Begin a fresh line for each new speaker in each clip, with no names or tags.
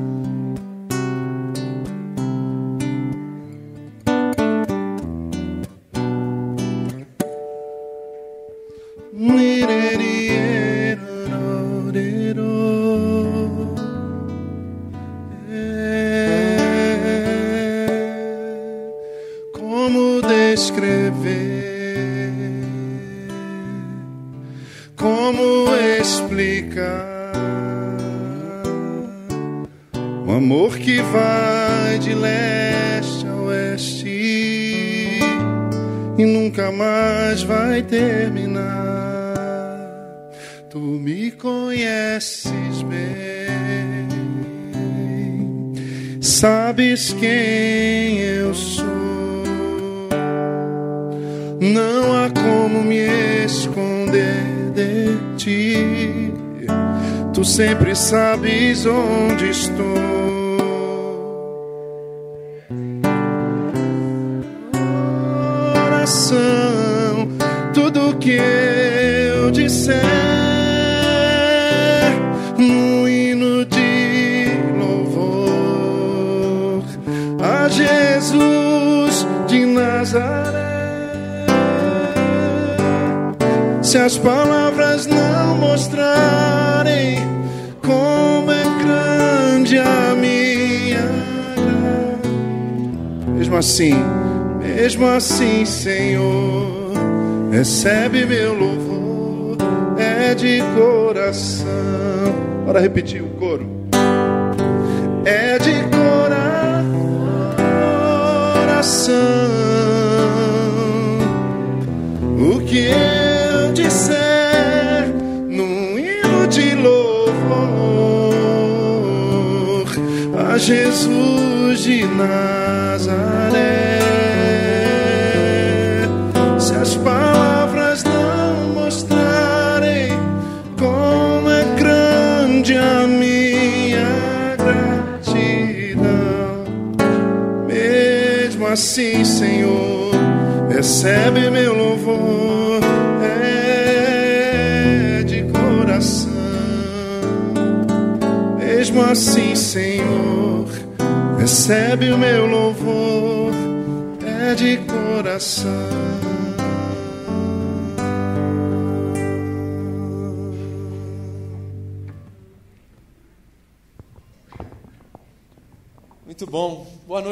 Como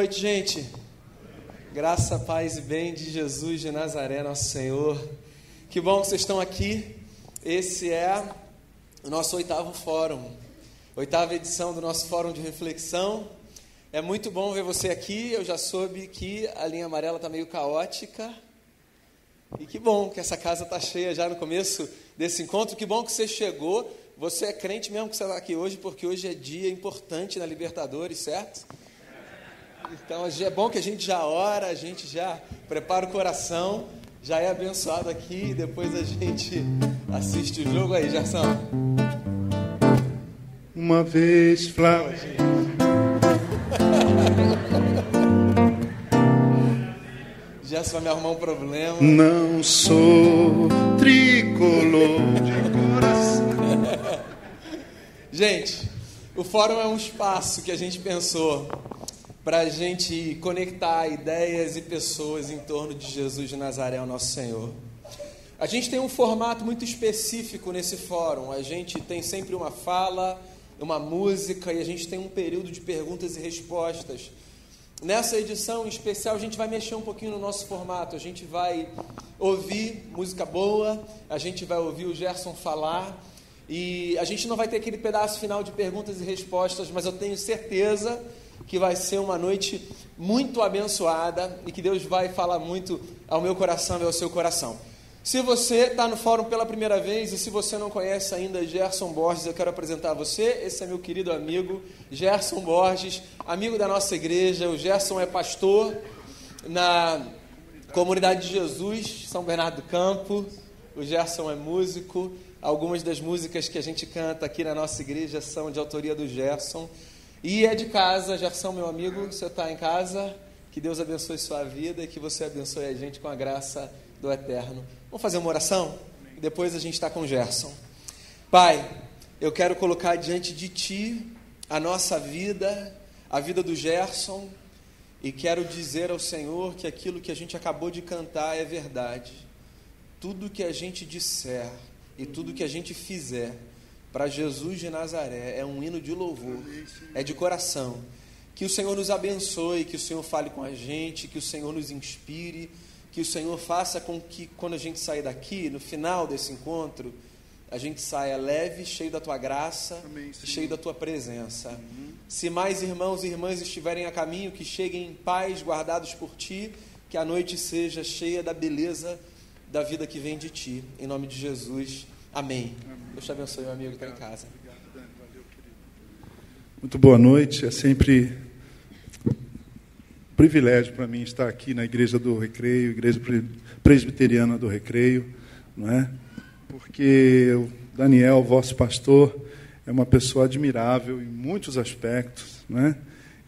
noite, gente. Graça, paz e bem de Jesus de Nazaré, nosso Senhor. Que bom que vocês estão aqui. Esse é o nosso oitavo fórum, oitava edição do nosso fórum de reflexão. É muito bom ver você aqui. Eu já soube que a linha amarela está meio caótica. E que bom que essa casa está cheia já no começo desse encontro. Que bom que você chegou. Você é crente mesmo que você está aqui hoje, porque hoje é dia importante na Libertadores, certo? Então é bom que a gente já ora, a gente já prepara o coração, já é abençoado aqui, depois a gente assiste o jogo aí, Gerson.
Uma vez, Flávio.
Gerson vai me arrumar um problema.
Não sou tricolor de coração.
Gente, o fórum é um espaço que a gente pensou para a gente conectar ideias e pessoas em torno de Jesus de Nazaré, o nosso Senhor. A gente tem um formato muito específico nesse fórum. A gente tem sempre uma fala, uma música e a gente tem um período de perguntas e respostas. Nessa edição em especial, a gente vai mexer um pouquinho no nosso formato. A gente vai ouvir música boa, a gente vai ouvir o Gerson falar. E a gente não vai ter aquele pedaço final de perguntas e respostas, mas eu tenho certeza que vai ser uma noite muito abençoada e que Deus vai falar muito ao meu coração e ao seu coração. Se você está no fórum pela primeira vez e se você não conhece ainda Gerson Borges, eu quero apresentar você. Esse é meu querido amigo Gerson Borges, amigo da nossa igreja. O Gerson é pastor na Comunidade de Jesus, São Bernardo do Campo. O Gerson é músico. Algumas das músicas que a gente canta aqui na nossa igreja são de autoria do Gerson. E é de casa, Gerson, meu amigo, você está em casa. Que Deus abençoe sua vida e que você abençoe a gente com a graça do Eterno. Vamos fazer uma oração? E depois a gente está com Gerson. Pai, eu quero colocar diante de Ti a nossa vida, a vida do Gerson, e quero dizer ao Senhor que aquilo que a gente acabou de cantar é verdade. Tudo que a gente disser e tudo que a gente fizer para Jesus de Nazaré é um hino de louvor, é de coração. Que o Senhor nos abençoe, que o Senhor fale com a gente, que o Senhor nos inspire, que o Senhor faça com que quando a gente sair daqui, no final desse encontro, a gente saia leve, cheio da tua graça, Amém, cheio da tua presença. Uhum. Se mais irmãos e irmãs estiverem a caminho, que cheguem em paz, guardados por ti, que a noite seja cheia da beleza da vida que vem de ti. Em nome de Jesus. Amém. Amém. Deus te abençoe, meu amigo que está em casa.
Muito boa noite. É sempre privilégio para mim estar aqui na Igreja do Recreio, Igreja Presbiteriana do Recreio, não é? Porque o Daniel, vosso pastor, é uma pessoa admirável em muitos aspectos, não é?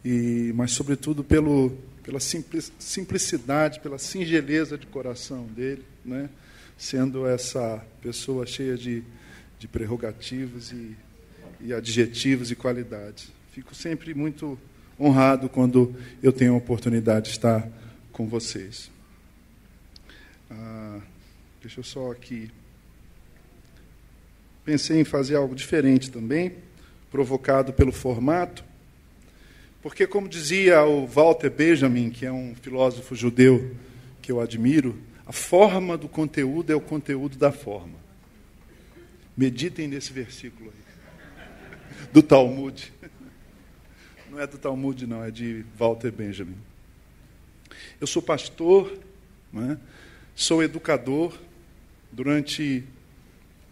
E, mas sobretudo pelo, pela simplicidade, pela singeleza de coração dele, né? sendo essa pessoa cheia de, de prerrogativas e, e adjetivos e qualidades. Fico sempre muito honrado quando eu tenho a oportunidade de estar com vocês. Ah, deixa eu só aqui. Pensei em fazer algo diferente também, provocado pelo formato, porque, como dizia o Walter Benjamin, que é um filósofo judeu que eu admiro, a forma do conteúdo é o conteúdo da forma. Meditem nesse versículo aí, do Talmud. Não é do Talmud, não, é de Walter Benjamin. Eu sou pastor, é? sou educador. Durante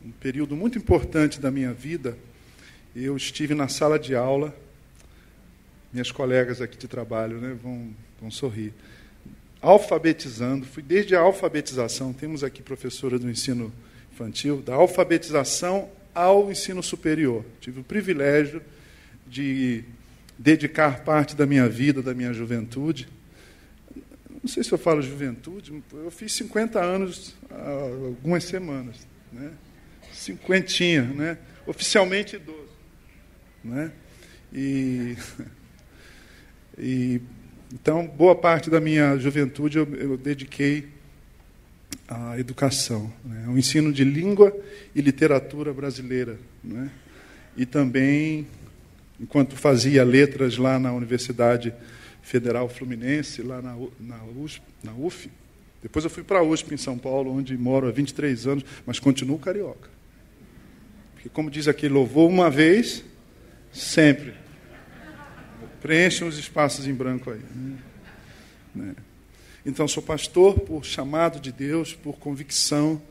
um período muito importante da minha vida, eu estive na sala de aula. Minhas colegas aqui de trabalho né, vão, vão sorrir. Alfabetizando, fui desde a alfabetização, temos aqui professora do ensino infantil, da alfabetização ao ensino superior. Tive o privilégio de dedicar parte da minha vida, da minha juventude. Não sei se eu falo juventude, eu fiz 50 anos há algumas semanas. Né? Cinquentinha, né? oficialmente idoso. Né? E, e, então, boa parte da minha juventude eu, eu dediquei à educação, né? ao ensino de língua e literatura brasileira. Né? E também enquanto fazia letras lá na Universidade Federal Fluminense, lá na, na, USP, na UF. Depois eu fui para a USP em São Paulo, onde moro há 23 anos, mas continuo carioca. Porque, como diz aqui, louvou uma vez, sempre. Preenchem os espaços em branco aí. Né? Então, sou pastor por chamado de Deus, por convicção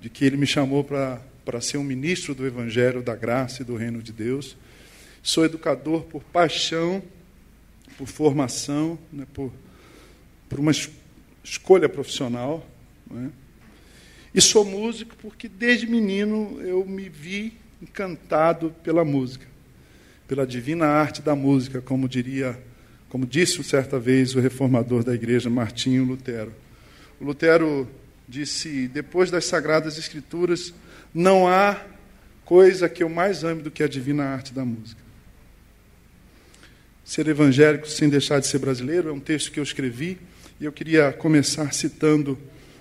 de que Ele me chamou para ser um ministro do Evangelho, da graça e do reino de Deus. Sou educador por paixão, por formação, né, por, por uma escolha profissional. Né? E sou músico porque desde menino eu me vi encantado pela música, pela divina arte da música, como diria, como disse certa vez o reformador da igreja Martinho Lutero. O Lutero disse: depois das sagradas escrituras não há coisa que eu mais ame do que a divina arte da música. Ser evangélico sem deixar de ser brasileiro é um texto que eu escrevi e eu queria começar citando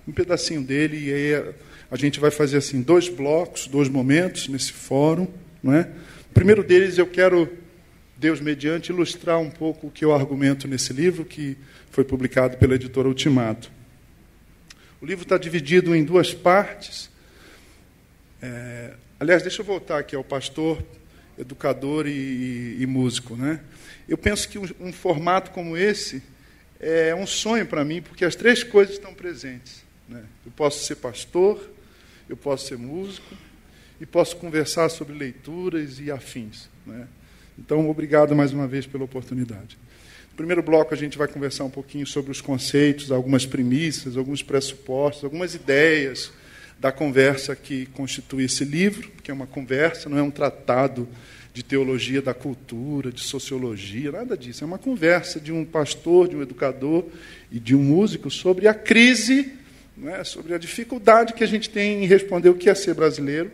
um pedacinho dele e aí a gente vai fazer assim dois blocos, dois momentos nesse fórum, não é? O primeiro deles eu quero Deus mediante ilustrar um pouco o que eu argumento nesse livro que foi publicado pela editora Ultimato. O livro está dividido em duas partes. É, aliás, deixa eu voltar aqui ao pastor, educador e, e, e músico, né? Eu penso que um, um formato como esse é um sonho para mim, porque as três coisas estão presentes. Né? Eu posso ser pastor, eu posso ser músico e posso conversar sobre leituras e afins. Né? Então, obrigado mais uma vez pela oportunidade. No primeiro bloco, a gente vai conversar um pouquinho sobre os conceitos, algumas premissas, alguns pressupostos, algumas ideias da conversa que constitui esse livro, que é uma conversa, não é um tratado de teologia da cultura, de sociologia, nada disso. É uma conversa de um pastor, de um educador e de um músico sobre a crise, é? sobre a dificuldade que a gente tem em responder o que é ser brasileiro.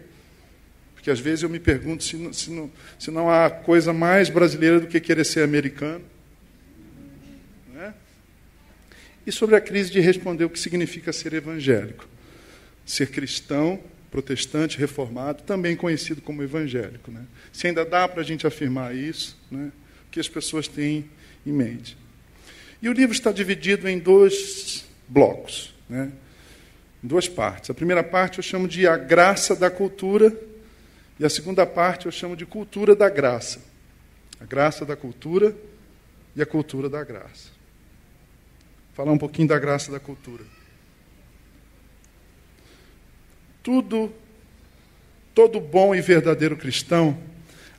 Porque às vezes eu me pergunto se não, se não, se não há coisa mais brasileira do que querer ser americano. Né? E sobre a crise de responder o que significa ser evangélico. Ser cristão, protestante, reformado, também conhecido como evangélico. Né? Se ainda dá para a gente afirmar isso, né? o que as pessoas têm em mente. E o livro está dividido em dois blocos, né? em duas partes. A primeira parte eu chamo de A Graça da Cultura, e a segunda parte eu chamo de Cultura da Graça. A graça da cultura e a cultura da graça. Vou falar um pouquinho da graça da cultura. Tudo, todo bom e verdadeiro cristão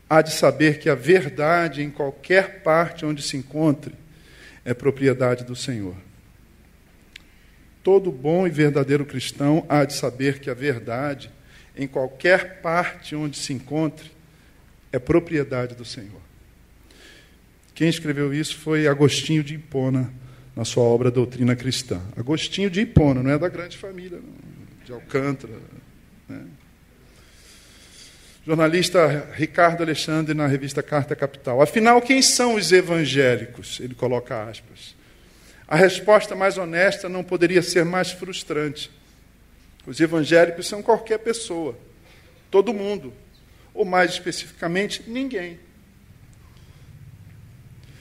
há de saber que a verdade, em qualquer parte onde se encontre, é propriedade do Senhor. Todo bom e verdadeiro cristão há de saber que a verdade, em qualquer parte onde se encontre, é propriedade do Senhor. Quem escreveu isso foi Agostinho de Hipona, na sua obra Doutrina Cristã. Agostinho de Hipona, não é da grande família, de Alcântara. Né? Jornalista Ricardo Alexandre, na revista Carta Capital. Afinal, quem são os evangélicos? Ele coloca aspas. A resposta mais honesta não poderia ser mais frustrante. Os evangélicos são qualquer pessoa, todo mundo, ou mais especificamente, ninguém.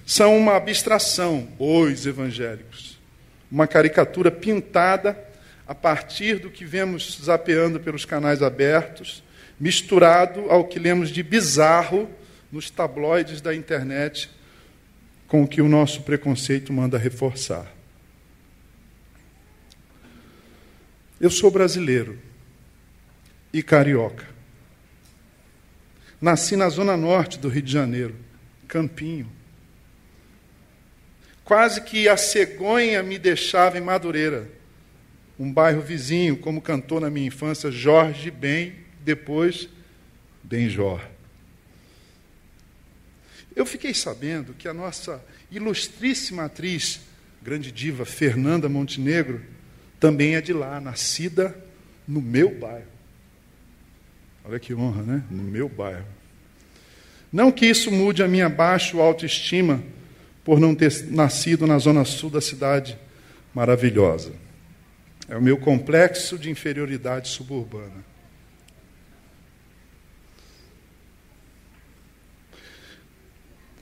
São uma abstração, os evangélicos, uma caricatura pintada a partir do que vemos zapeando pelos canais abertos misturado ao que lemos de bizarro nos tabloides da internet, com o que o nosso preconceito manda reforçar. Eu sou brasileiro e carioca. Nasci na zona norte do Rio de Janeiro, Campinho. Quase que a cegonha me deixava em Madureira, um bairro vizinho, como cantou na minha infância Jorge Ben depois Benjor. Eu fiquei sabendo que a nossa ilustríssima atriz, grande diva Fernanda Montenegro, também é de lá, nascida no meu bairro. Olha que honra, né? No meu bairro. Não que isso mude a minha baixa autoestima por não ter nascido na zona sul da cidade maravilhosa. É o meu complexo de inferioridade suburbana.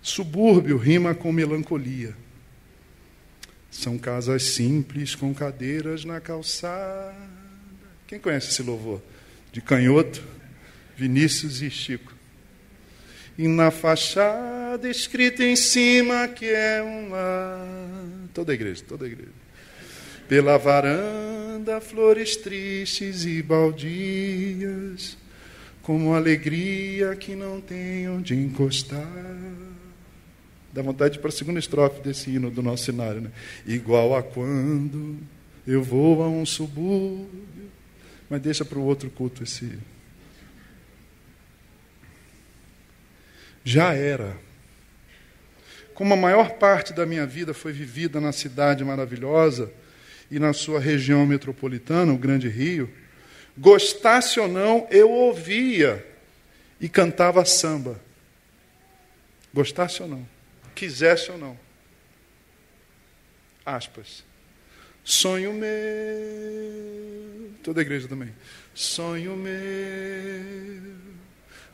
Subúrbio rima com melancolia. São casas simples com cadeiras na calçada. Quem conhece esse louvor? De Canhoto, Vinícius e Chico. E na fachada escrita em cima que é um. Toda a igreja, toda a igreja. Pela varanda, flores tristes e baldias, como alegria que não tem onde encostar. Dá vontade para a segunda estrofe desse hino do nosso cenário. Né? Igual a quando eu vou a um subúrbio. Mas deixa para o outro culto esse. Já era. Como a maior parte da minha vida foi vivida na cidade maravilhosa e na sua região metropolitana, o Grande Rio, gostasse ou não, eu ouvia e cantava samba. Gostasse ou não quisesse ou não. Aspas. Sonho meu, toda a igreja também. Sonho meu,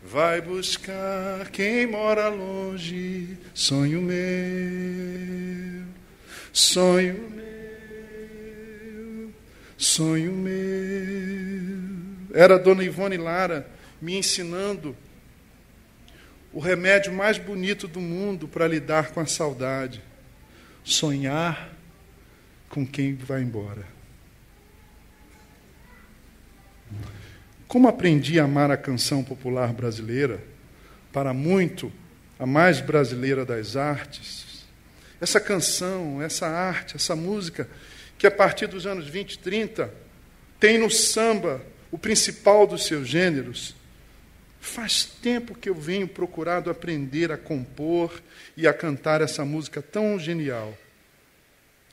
vai buscar quem mora longe. Sonho meu, sonho meu, sonho meu. Era a dona Ivone Lara me ensinando o remédio mais bonito do mundo para lidar com a saudade. Sonhar com quem vai embora. Como aprendi a amar a canção popular brasileira, para muito a mais brasileira das artes, essa canção, essa arte, essa música, que a partir dos anos 20 e 30 tem no samba o principal dos seus gêneros, Faz tempo que eu venho procurado aprender a compor e a cantar essa música tão genial.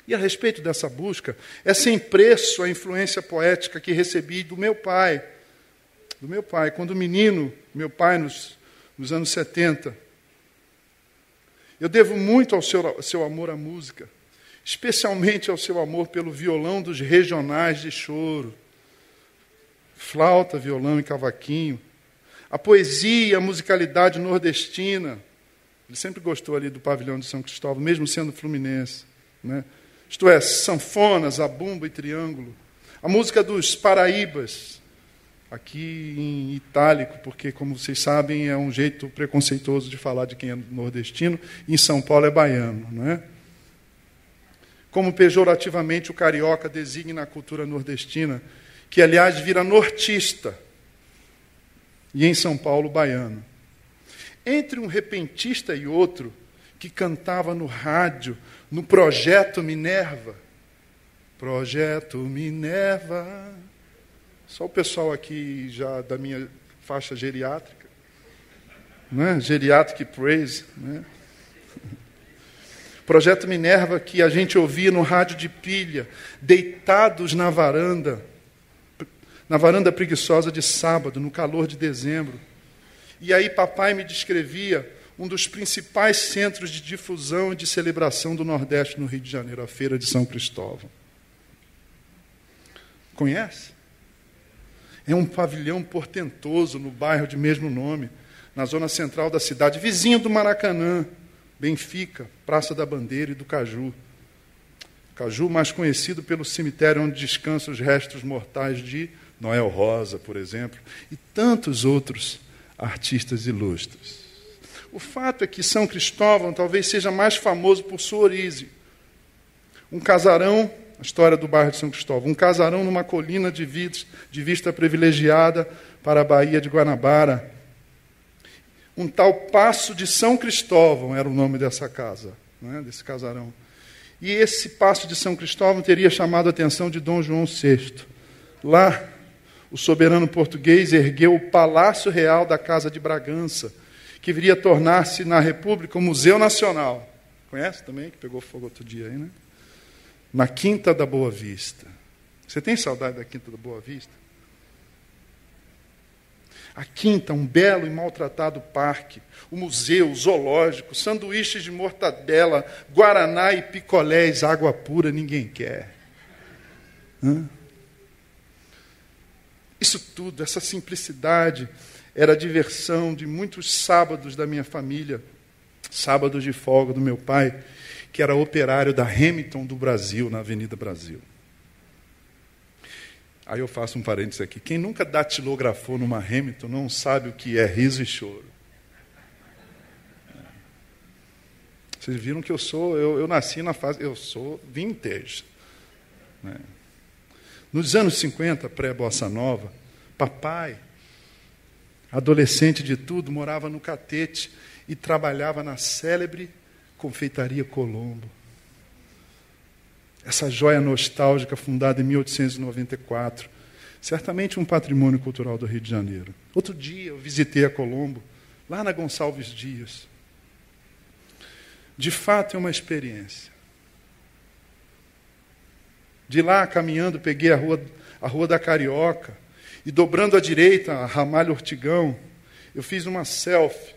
E a respeito dessa busca, é sem preço a influência poética que recebi do meu pai, do meu pai. Quando menino, meu pai, nos, nos anos 70, eu devo muito ao seu, ao seu amor à música, especialmente ao seu amor pelo violão dos regionais de choro, flauta, violão e cavaquinho, a poesia, a musicalidade nordestina. Ele sempre gostou ali do pavilhão de São Cristóvão, mesmo sendo fluminense. Né? Isto é, sanfonas, abumba e triângulo. A música dos Paraíbas, aqui em itálico, porque, como vocês sabem, é um jeito preconceituoso de falar de quem é nordestino, e em São Paulo é baiano. Não é? Como pejorativamente o carioca designa a cultura nordestina, que, aliás, vira nortista, e em São Paulo, baiano. Entre um repentista e outro, que cantava no rádio, no projeto Minerva. Projeto Minerva. Só o pessoal aqui já da minha faixa geriátrica. Né? Geriatric Praise. Né? Projeto Minerva que a gente ouvia no rádio de pilha, deitados na varanda, na varanda preguiçosa de sábado, no calor de dezembro. E aí papai me descrevia um dos principais centros de difusão e de celebração do Nordeste no Rio de Janeiro, a Feira de São Cristóvão. Conhece? É um pavilhão portentoso no bairro de mesmo nome, na zona central da cidade, vizinho do Maracanã, Benfica, Praça da Bandeira e do Caju. Caju, mais conhecido pelo cemitério onde descansam os restos mortais de Noel Rosa, por exemplo, e tantos outros artistas ilustres. O fato é que São Cristóvão talvez seja mais famoso por sua origem. Um casarão, a história do bairro de São Cristóvão, um casarão numa colina de, vista, de vista privilegiada para a Baía de Guanabara. Um tal Passo de São Cristóvão era o nome dessa casa, é? desse casarão. E esse Passo de São Cristóvão teria chamado a atenção de Dom João VI. Lá, o soberano português ergueu o Palácio Real da Casa de Bragança, que viria a tornar-se na República um museu nacional. Conhece também, que pegou fogo outro dia aí, né? Na Quinta da Boa Vista. Você tem saudade da Quinta da Boa Vista? A Quinta, um belo e maltratado parque, o museu, o zoológico, sanduíches de mortadela, guaraná e picolés, água pura, ninguém quer. Hã? Isso tudo, essa simplicidade, era a diversão de muitos sábados da minha família, sábados de folga do meu pai, que era operário da Hamilton do Brasil, na Avenida Brasil. Aí eu faço um parênteses aqui. Quem nunca datilografou numa Hamilton não sabe o que é riso e choro. Vocês viram que eu sou, eu, eu nasci na fase, eu sou vintage. Né? Nos anos 50, pré-bossa nova, papai, adolescente de tudo, morava no Catete e trabalhava na célebre confeitaria Colombo. Essa joia nostálgica fundada em 1894, certamente um patrimônio cultural do Rio de Janeiro. Outro dia eu visitei a Colombo, lá na Gonçalves Dias. De fato é uma experiência. De lá, caminhando, peguei a rua, a rua da Carioca e dobrando à direita, a Ramalho Ortigão, eu fiz uma selfie.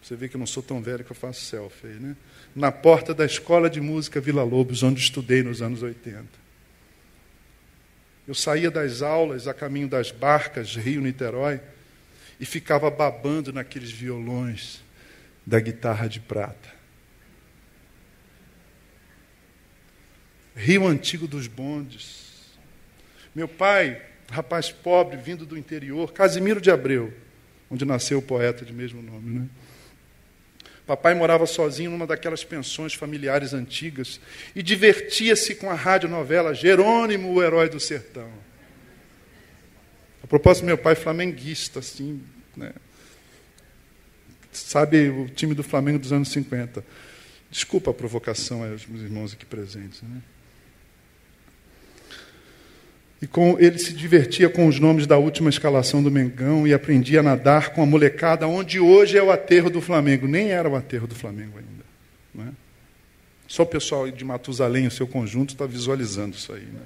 Você vê que eu não sou tão velho que eu faço selfie aí, né? Na porta da Escola de Música Vila Lobos, onde estudei nos anos 80. Eu saía das aulas a caminho das barcas Rio-Niterói e ficava babando naqueles violões da guitarra de prata. Rio Antigo dos Bondes. Meu pai, rapaz pobre, vindo do interior, Casimiro de Abreu, onde nasceu o poeta de mesmo nome. Né? Papai morava sozinho numa daquelas pensões familiares antigas e divertia-se com a radionovela Jerônimo, o Herói do Sertão. A propósito, meu pai flamenguista, assim, né? sabe o time do Flamengo dos anos 50. Desculpa a provocação aos meus irmãos aqui presentes. Né? E com, ele se divertia com os nomes da última escalação do Mengão e aprendia a nadar com a molecada, onde hoje é o aterro do Flamengo. Nem era o aterro do Flamengo ainda. Não é? Só o pessoal de Matusalém, o seu conjunto, está visualizando isso aí. Né?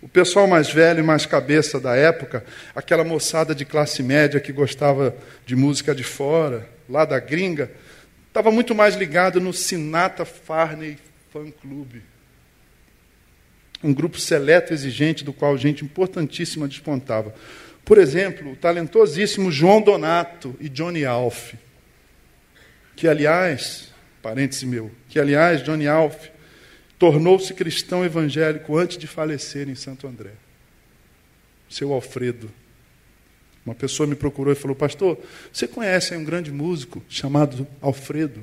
O pessoal mais velho e mais cabeça da época, aquela moçada de classe média que gostava de música de fora, lá da gringa, estava muito mais ligado no Sinatra Farney Fan Club. Um grupo seleto exigente do qual gente importantíssima despontava. Por exemplo, o talentosíssimo João Donato e Johnny Alf, que aliás, parêntese meu, que aliás, Johnny Alf tornou-se cristão evangélico antes de falecer em Santo André. Seu Alfredo. Uma pessoa me procurou e falou: Pastor, você conhece um grande músico chamado Alfredo?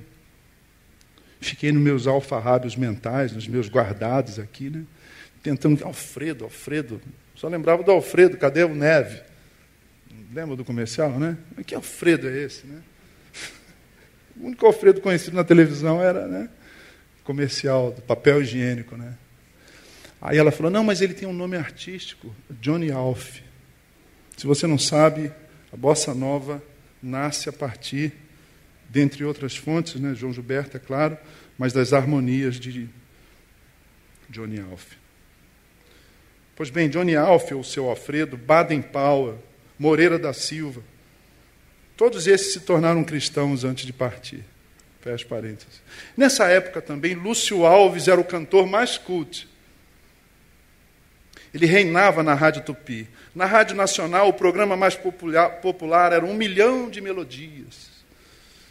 Fiquei nos meus alfarrábios mentais, nos meus guardados aqui, né? Tentando. Alfredo, Alfredo. Só lembrava do Alfredo, cadê o Neve? Lembra do comercial, né? Que Alfredo é esse, né? O único Alfredo conhecido na televisão era, né? comercial do papel higiênico, né? Aí ela falou: "Não, mas ele tem um nome artístico, Johnny Alf". Se você não sabe, a bossa nova nasce a partir dentre outras fontes, né, João Gilberto, é claro, mas das harmonias de Johnny Alf. Pois bem, Johnny Alf, ou seu Alfredo, Baden Powell, Moreira da Silva, todos esses se tornaram cristãos antes de partir. Fecha parênteses. Nessa época também, Lúcio Alves era o cantor mais cult. Ele reinava na Rádio Tupi. Na Rádio Nacional, o programa mais popular, popular era Um Milhão de Melodias,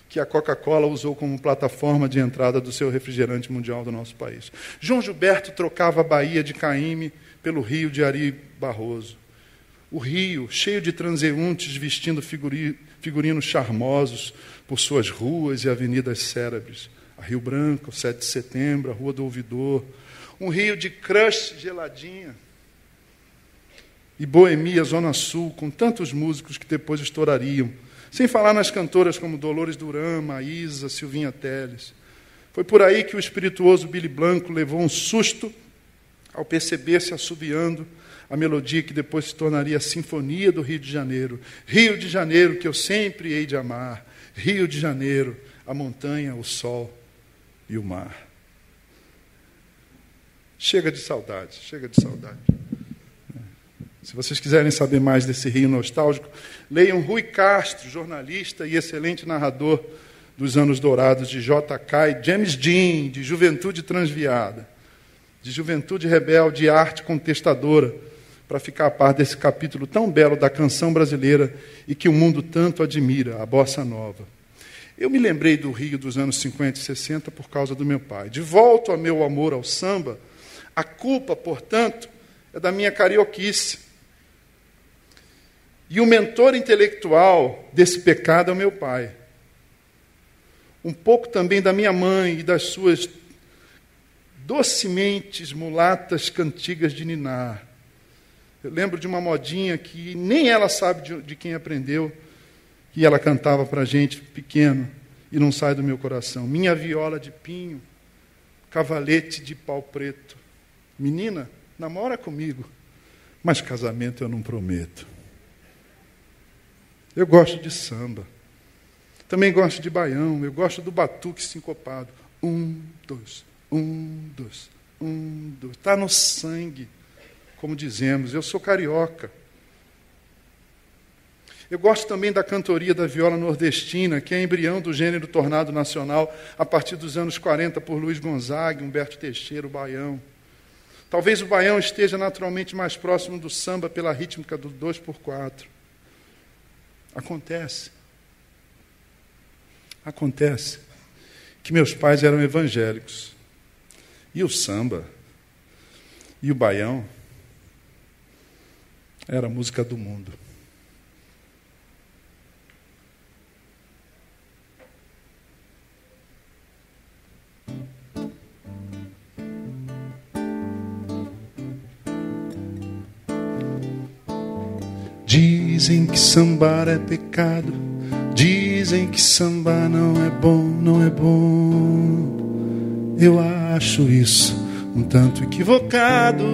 que a Coca-Cola usou como plataforma de entrada do seu refrigerante mundial do nosso país. João Gilberto trocava a Bahia de Caíme pelo Rio de Ari Barroso. O Rio, cheio de transeuntes vestindo figurinos charmosos, por suas ruas e avenidas cérebres. A Rio Branco, 7 de setembro, a Rua do Ouvidor. Um rio de crush geladinha. E Boemia, Zona Sul, com tantos músicos que depois estourariam. Sem falar nas cantoras como Dolores Duran, Maísa, Silvinha Teles. Foi por aí que o espirituoso Billy Blanco levou um susto ao perceber-se assobiando a melodia que depois se tornaria a Sinfonia do Rio de Janeiro. Rio de Janeiro que eu sempre hei de amar. Rio de Janeiro, a montanha, o sol e o mar. Chega de saudade, chega de saudade. Se vocês quiserem saber mais desse rio nostálgico, leiam Rui Castro, jornalista e excelente narrador dos anos dourados de J.K. e James Dean, de Juventude Transviada, de Juventude Rebelde e Arte Contestadora, para ficar a par desse capítulo tão belo da canção brasileira e que o mundo tanto admira, a bossa nova. Eu me lembrei do Rio dos anos 50 e 60 por causa do meu pai. De volta ao meu amor ao samba, a culpa, portanto, é da minha carioquice. E o mentor intelectual desse pecado é o meu pai. Um pouco também da minha mãe e das suas docemente mulatas cantigas de ninar. Eu lembro de uma modinha que nem ela sabe de, de quem aprendeu, e ela cantava para gente pequeno, e não sai do meu coração. Minha viola de pinho, cavalete de pau preto. Menina, namora comigo, mas casamento eu não prometo. Eu gosto de samba. Também gosto de baião, eu gosto do batuque sincopado. Um, dois, um, dois, um, dois. Está no sangue como dizemos. Eu sou carioca. Eu gosto também da cantoria da viola nordestina, que é embrião do gênero tornado nacional a partir dos anos 40 por Luiz Gonzaga, Humberto Teixeira, o baião. Talvez o baião esteja naturalmente mais próximo do samba pela rítmica do 2 por 4 Acontece. Acontece que meus pais eram evangélicos. E o samba e o baião era a música do mundo. Dizem que sambar é pecado, dizem que sambar não é bom, não é bom. Eu acho isso um tanto equivocado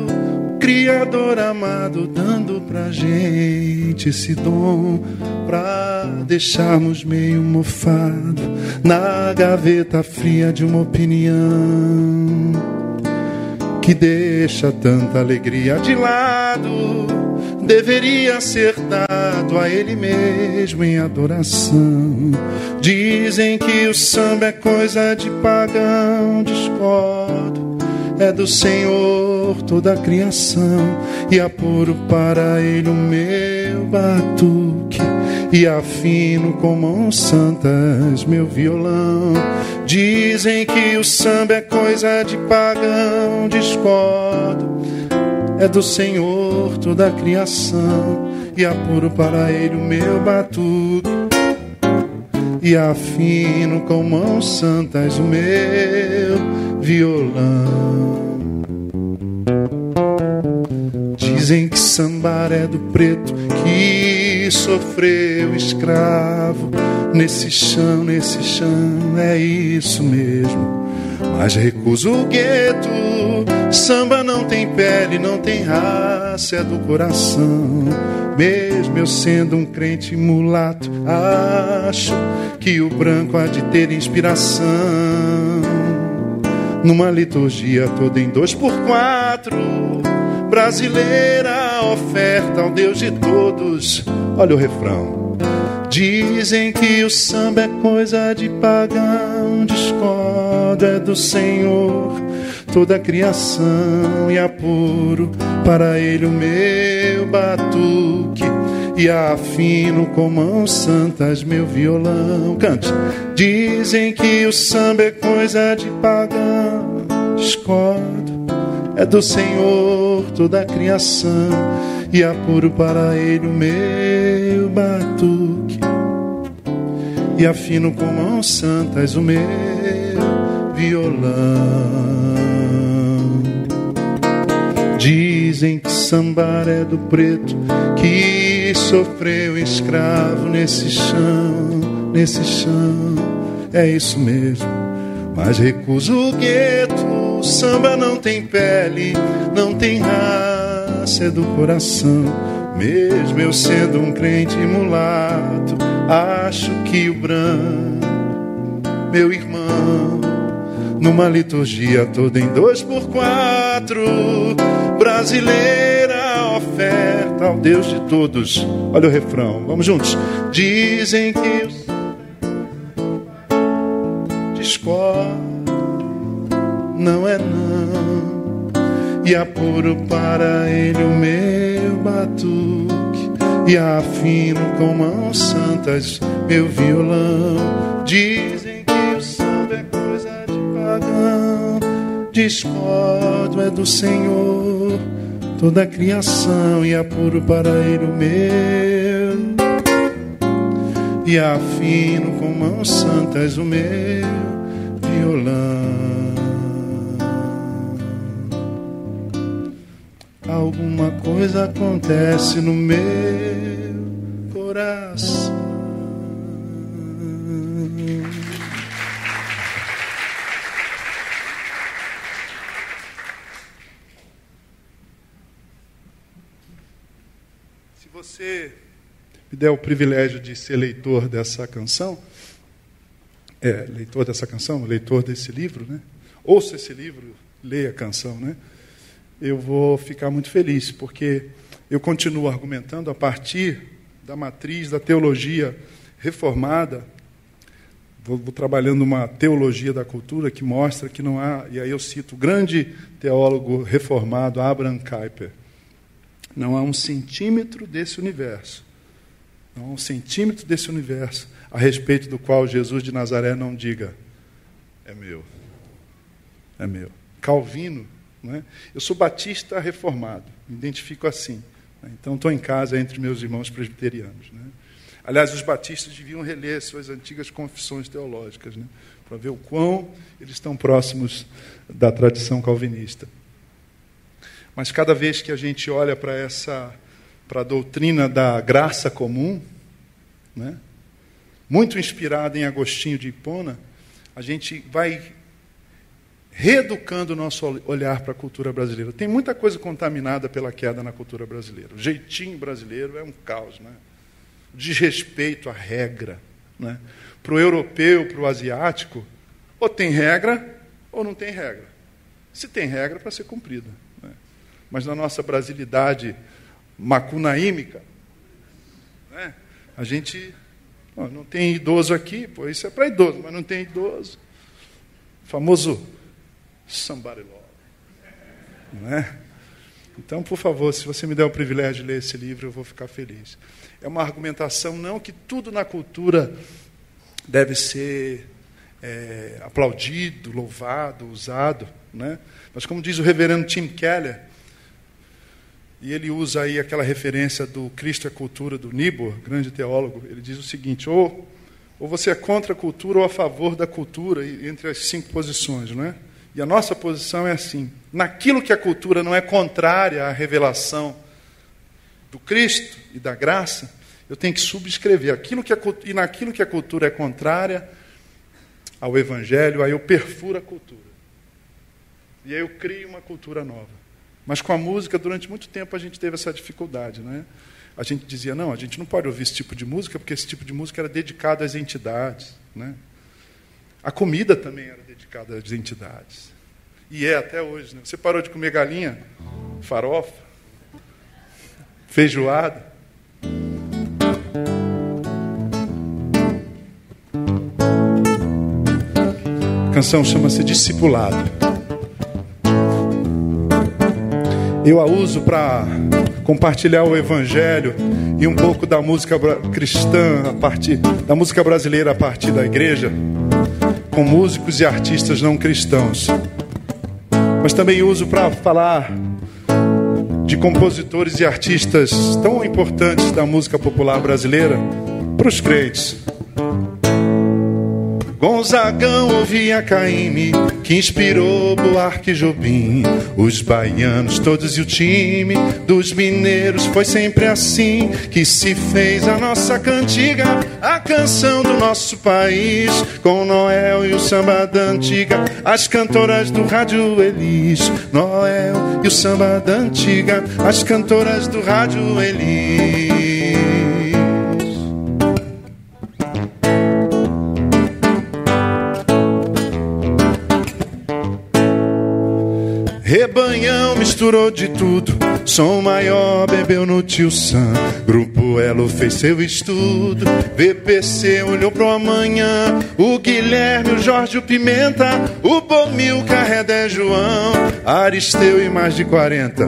Criador amado, dando pra gente esse dom, pra deixarmos meio mofado na gaveta fria de uma opinião. Que que deixa tanta alegria de lado deveria ser dado a Ele mesmo em adoração. Dizem que o samba é coisa de pagão, discordo, é do Senhor toda a criação, e apuro para Ele o meu batuque, e afino com mãos santas meu violão. Dizem que o samba é coisa de pagão, discordo é do Senhor toda a criação, e apuro para ele o meu batuque, e afino com mãos santas o meu violão. Dizem que sambar é do preto que sofreu escravo. Nesse chão, nesse chão, é isso mesmo. Mas recuso o gueto Samba não tem pele, não tem raça, é do coração. Mesmo eu sendo um crente mulato, acho que o branco há de ter inspiração. Numa liturgia toda em dois por quatro, brasileira oferta ao Deus de todos. Olha o refrão. Dizem que o samba é coisa de pagão, discordo é do Senhor toda a criação e apuro para ele o meu batuque e afino com mãos santas meu violão. Cante. Dizem que o samba é coisa de pagão, discordo, é do Senhor toda a criação e apuro para ele o meu batuque e afino com mãos santas o meu violão. Dizem que sambar é do preto que sofreu escravo nesse chão, nesse chão. É isso mesmo, mas recuso o gueto. Samba não tem pele, não tem raça, é do coração. Mesmo eu sendo um crente mulato, acho que o branco, meu irmão, numa liturgia toda em dois por quatro brasileira oferta ao Deus de todos. Olha o refrão, vamos juntos. Dizem que o discordo não é não, e apuro para ele o meu batuque, e afino com mãos santas meu violão. Dizem discordo é do Senhor toda a criação e apuro para ele o meu e afino com mãos santas o meu violão. Alguma coisa acontece no meu coração. Você me der o privilégio de ser leitor dessa canção, é, leitor dessa canção, leitor desse livro, né? Ouça esse livro, leia a canção, né? Eu vou ficar muito feliz, porque eu continuo argumentando a partir da matriz da teologia reformada, vou, vou trabalhando uma teologia da cultura que mostra que não há, e aí eu cito o grande teólogo reformado Abraham Kuyper, não há um centímetro desse universo, não há um centímetro desse universo a respeito do qual Jesus de Nazaré não diga: é meu, é meu. Calvino, não é? eu sou batista reformado, me identifico assim. Né? Então estou em casa entre meus irmãos presbiterianos. Né? Aliás, os batistas deviam reler suas antigas confissões teológicas, né? para ver o quão eles estão próximos da tradição calvinista. Mas cada vez que a gente olha para essa para a doutrina da graça comum, né? muito inspirada em Agostinho de Hipona, a gente vai reeducando o nosso olhar para a cultura brasileira. Tem muita coisa contaminada pela queda na cultura brasileira. O jeitinho brasileiro é um caos, né? Desrespeito à regra. Né? Para o europeu, para o asiático, ou tem regra ou não tem regra. Se tem regra para ser cumprida. Né? Mas na nossa brasilidade macunaímica, né? a gente não tem idoso aqui, pô, isso é para idoso, mas não tem idoso. O famoso somebody love. Não é? Então, por favor, se você me der o privilégio de ler esse livro, eu vou ficar feliz. É uma argumentação não que tudo na cultura deve ser é, aplaudido, louvado, usado, né? mas como diz o reverendo Tim Keller, e ele usa aí aquela referência do Cristo é cultura do Niebuhr, grande teólogo, ele diz o seguinte, ou, ou você é contra a cultura ou a favor da cultura, entre as cinco posições, não é? E a nossa posição é assim: naquilo que a cultura não é contrária à revelação do Cristo e da graça, eu tenho que subscrever. Aquilo que a, e naquilo que a cultura é contrária ao Evangelho, aí eu perfuro a cultura. E aí eu crio uma cultura nova. Mas com a música, durante muito tempo, a gente teve essa dificuldade. Né? A gente dizia, não, a gente não pode ouvir esse tipo de música, porque esse tipo de música era dedicado às entidades. Né? A comida também era dedicada às entidades. E é até hoje. Né? Você parou de comer galinha, farofa, feijoada. A canção chama-se Discipulado. Eu a uso para compartilhar o evangelho e um pouco da música cristã a partir da música brasileira a partir da igreja com músicos e artistas não cristãos. Mas também uso para falar de compositores e artistas tão importantes da música popular brasileira para os crentes. Gonzagão ouvia Caíme, que inspirou Buarque Jobim. Os baianos todos e o time dos mineiros foi sempre assim que se fez a nossa cantiga, a canção do nosso país, com Noel e o samba da antiga, as cantoras do rádio Elis. Noel e o samba da antiga, as cantoras do rádio Elis. Misturou de tudo. Som maior bebeu no tio Sam. Grupo Elo fez seu estudo. VPC olhou pro amanhã. O Guilherme, o Jorge, o Pimenta. O Bomil, Carredé, João. Aristeu e mais de 40.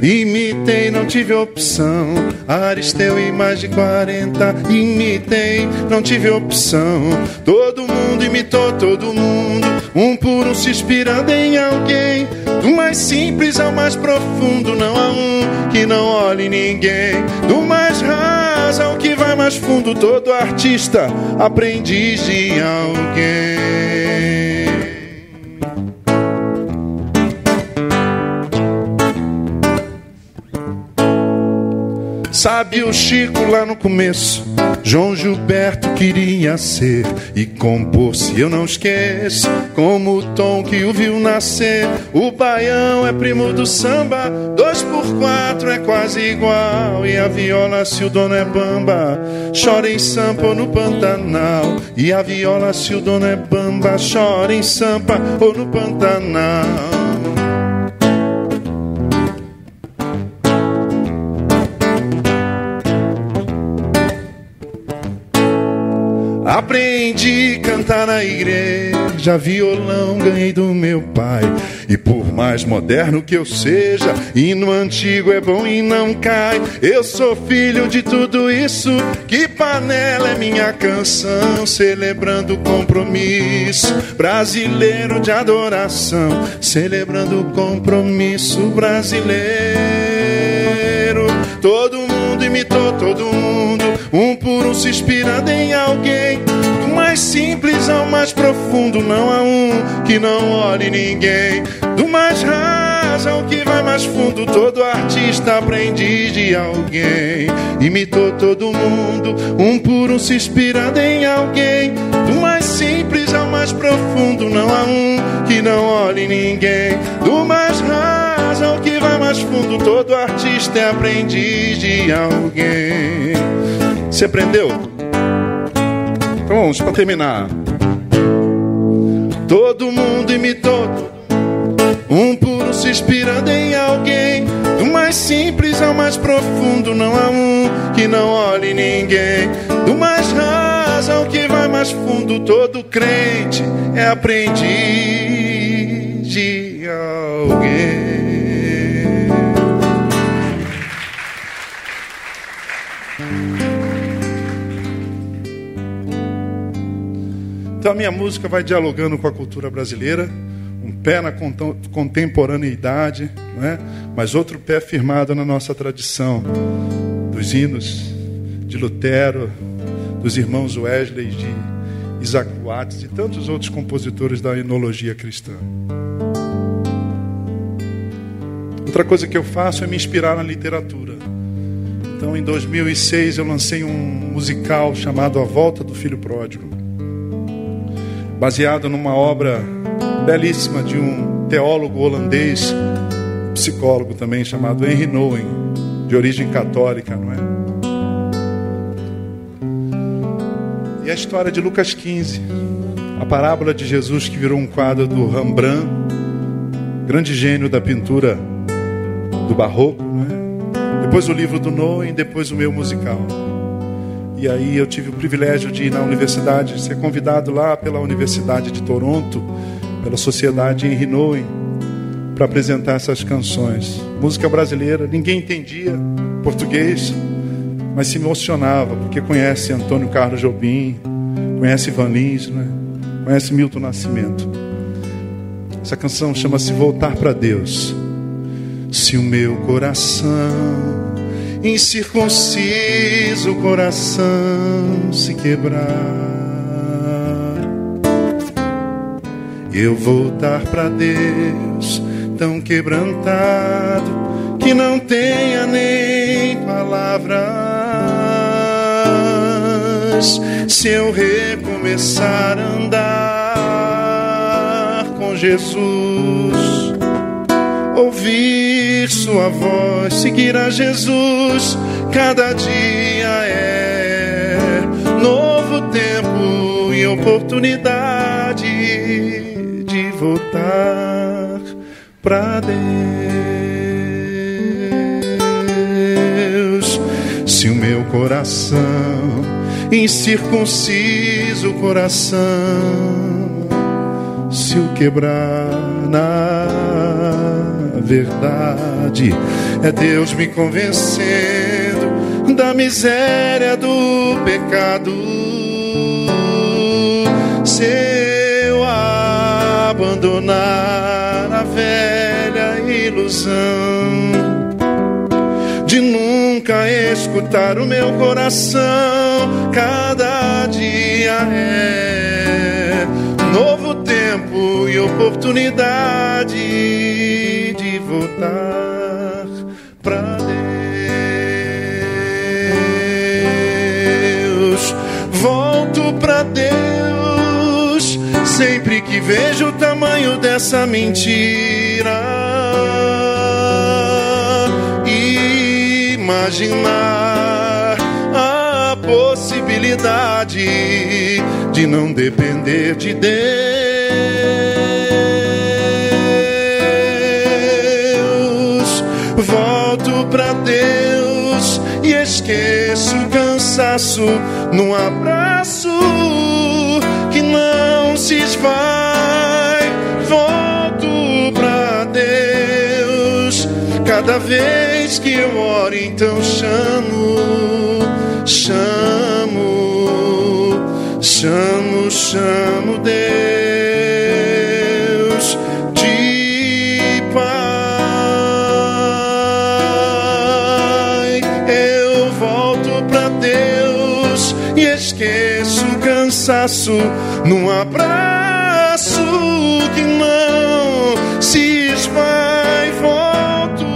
Imitei, não tive opção. Aristeu e mais de 40. Imitei, não tive opção. Todo mundo imitou todo mundo. Um por um se inspirando em alguém. Do mais simples ao mais profundo, não há um que não olhe ninguém. Do mais raso ao que vai mais fundo, todo artista aprendiz de alguém. Sabe o Chico lá no começo? João Gilberto queria ser e compor, se eu não esqueço, como o tom que o viu nascer. O baião é primo do samba, dois por quatro é quase igual. E a viola, se o dono é bamba, chora em sampa ou no Pantanal. E a viola, se o dono é bamba, chora em sampa ou no Pantanal. Aprendi a cantar na igreja, violão ganhei do meu pai. E por mais moderno que eu seja, e no antigo é bom e não cai. Eu sou filho de tudo isso, que panela é minha canção, celebrando o compromisso brasileiro de adoração, celebrando o compromisso brasileiro. Todo mundo imitou todo mundo, um por um se inspirando em alguém mais simples ao mais profundo, não há um que não olhe ninguém. Do mais raso ao que vai mais fundo, todo artista aprendiz de alguém. Imitou todo mundo, um por um se inspirando em alguém. Do mais simples ao mais profundo, não há um que não olhe ninguém. Do mais raso ao que vai mais fundo, todo artista é aprendiz de alguém. Você aprendeu? Então vamos, para terminar. Todo mundo imitou.
Um puro se inspirando em alguém. Do mais simples ao mais profundo, não há um que não olhe ninguém. Do mais raso ao que vai mais fundo, todo crente é aprendiz de alguém.
Então a minha música vai dialogando com a cultura brasileira, um pé na contemporaneidade, não é? mas outro pé firmado na nossa tradição, dos hinos de Lutero, dos irmãos Wesley, de Isaac Watts e tantos outros compositores da enologia cristã. Outra coisa que eu faço é me inspirar na literatura. Então, em 2006, eu lancei um musical chamado A Volta do Filho Pródigo baseado numa obra belíssima de um teólogo holandês, psicólogo também, chamado Henry Nouwen, de origem católica, não é? E a história de Lucas 15, a parábola de Jesus que virou um quadro do Rembrandt, grande gênio da pintura do barroco, não é? Depois o livro do Nouwen, depois o meu musical. E aí eu tive o privilégio de ir na universidade, ser convidado lá pela Universidade de Toronto, pela Sociedade Henry Nouwen, para apresentar essas canções. Música brasileira, ninguém entendia português, mas se emocionava, porque conhece Antônio Carlos Jobim, conhece Ivan Lins, né? conhece Milton Nascimento. Essa canção chama-se Voltar para Deus. Se o meu coração incircunciso coração se quebrar. Eu voltar para Deus tão quebrantado que não tenha nem palavras. Se eu recomeçar a andar com Jesus ouvir Sua voz, seguir a Jesus, cada dia é novo tempo e oportunidade de voltar para Deus. Se o meu coração, incircunciso coração, se o quebrar na verdade. É Deus me convencendo da miséria do pecado. Se eu abandonar a velha ilusão de nunca escutar o meu coração, cada dia é novo tempo e oportunidade voltar para Deus. Volto para Deus sempre que vejo o tamanho dessa mentira. Imaginar a possibilidade de não depender de Deus para Deus e esqueço o cansaço num abraço que não se esvai. Volto para Deus cada vez que eu oro, então chamo, chamo, chamo, chamo Deus. Cansaço num abraço que não se esvai. Volto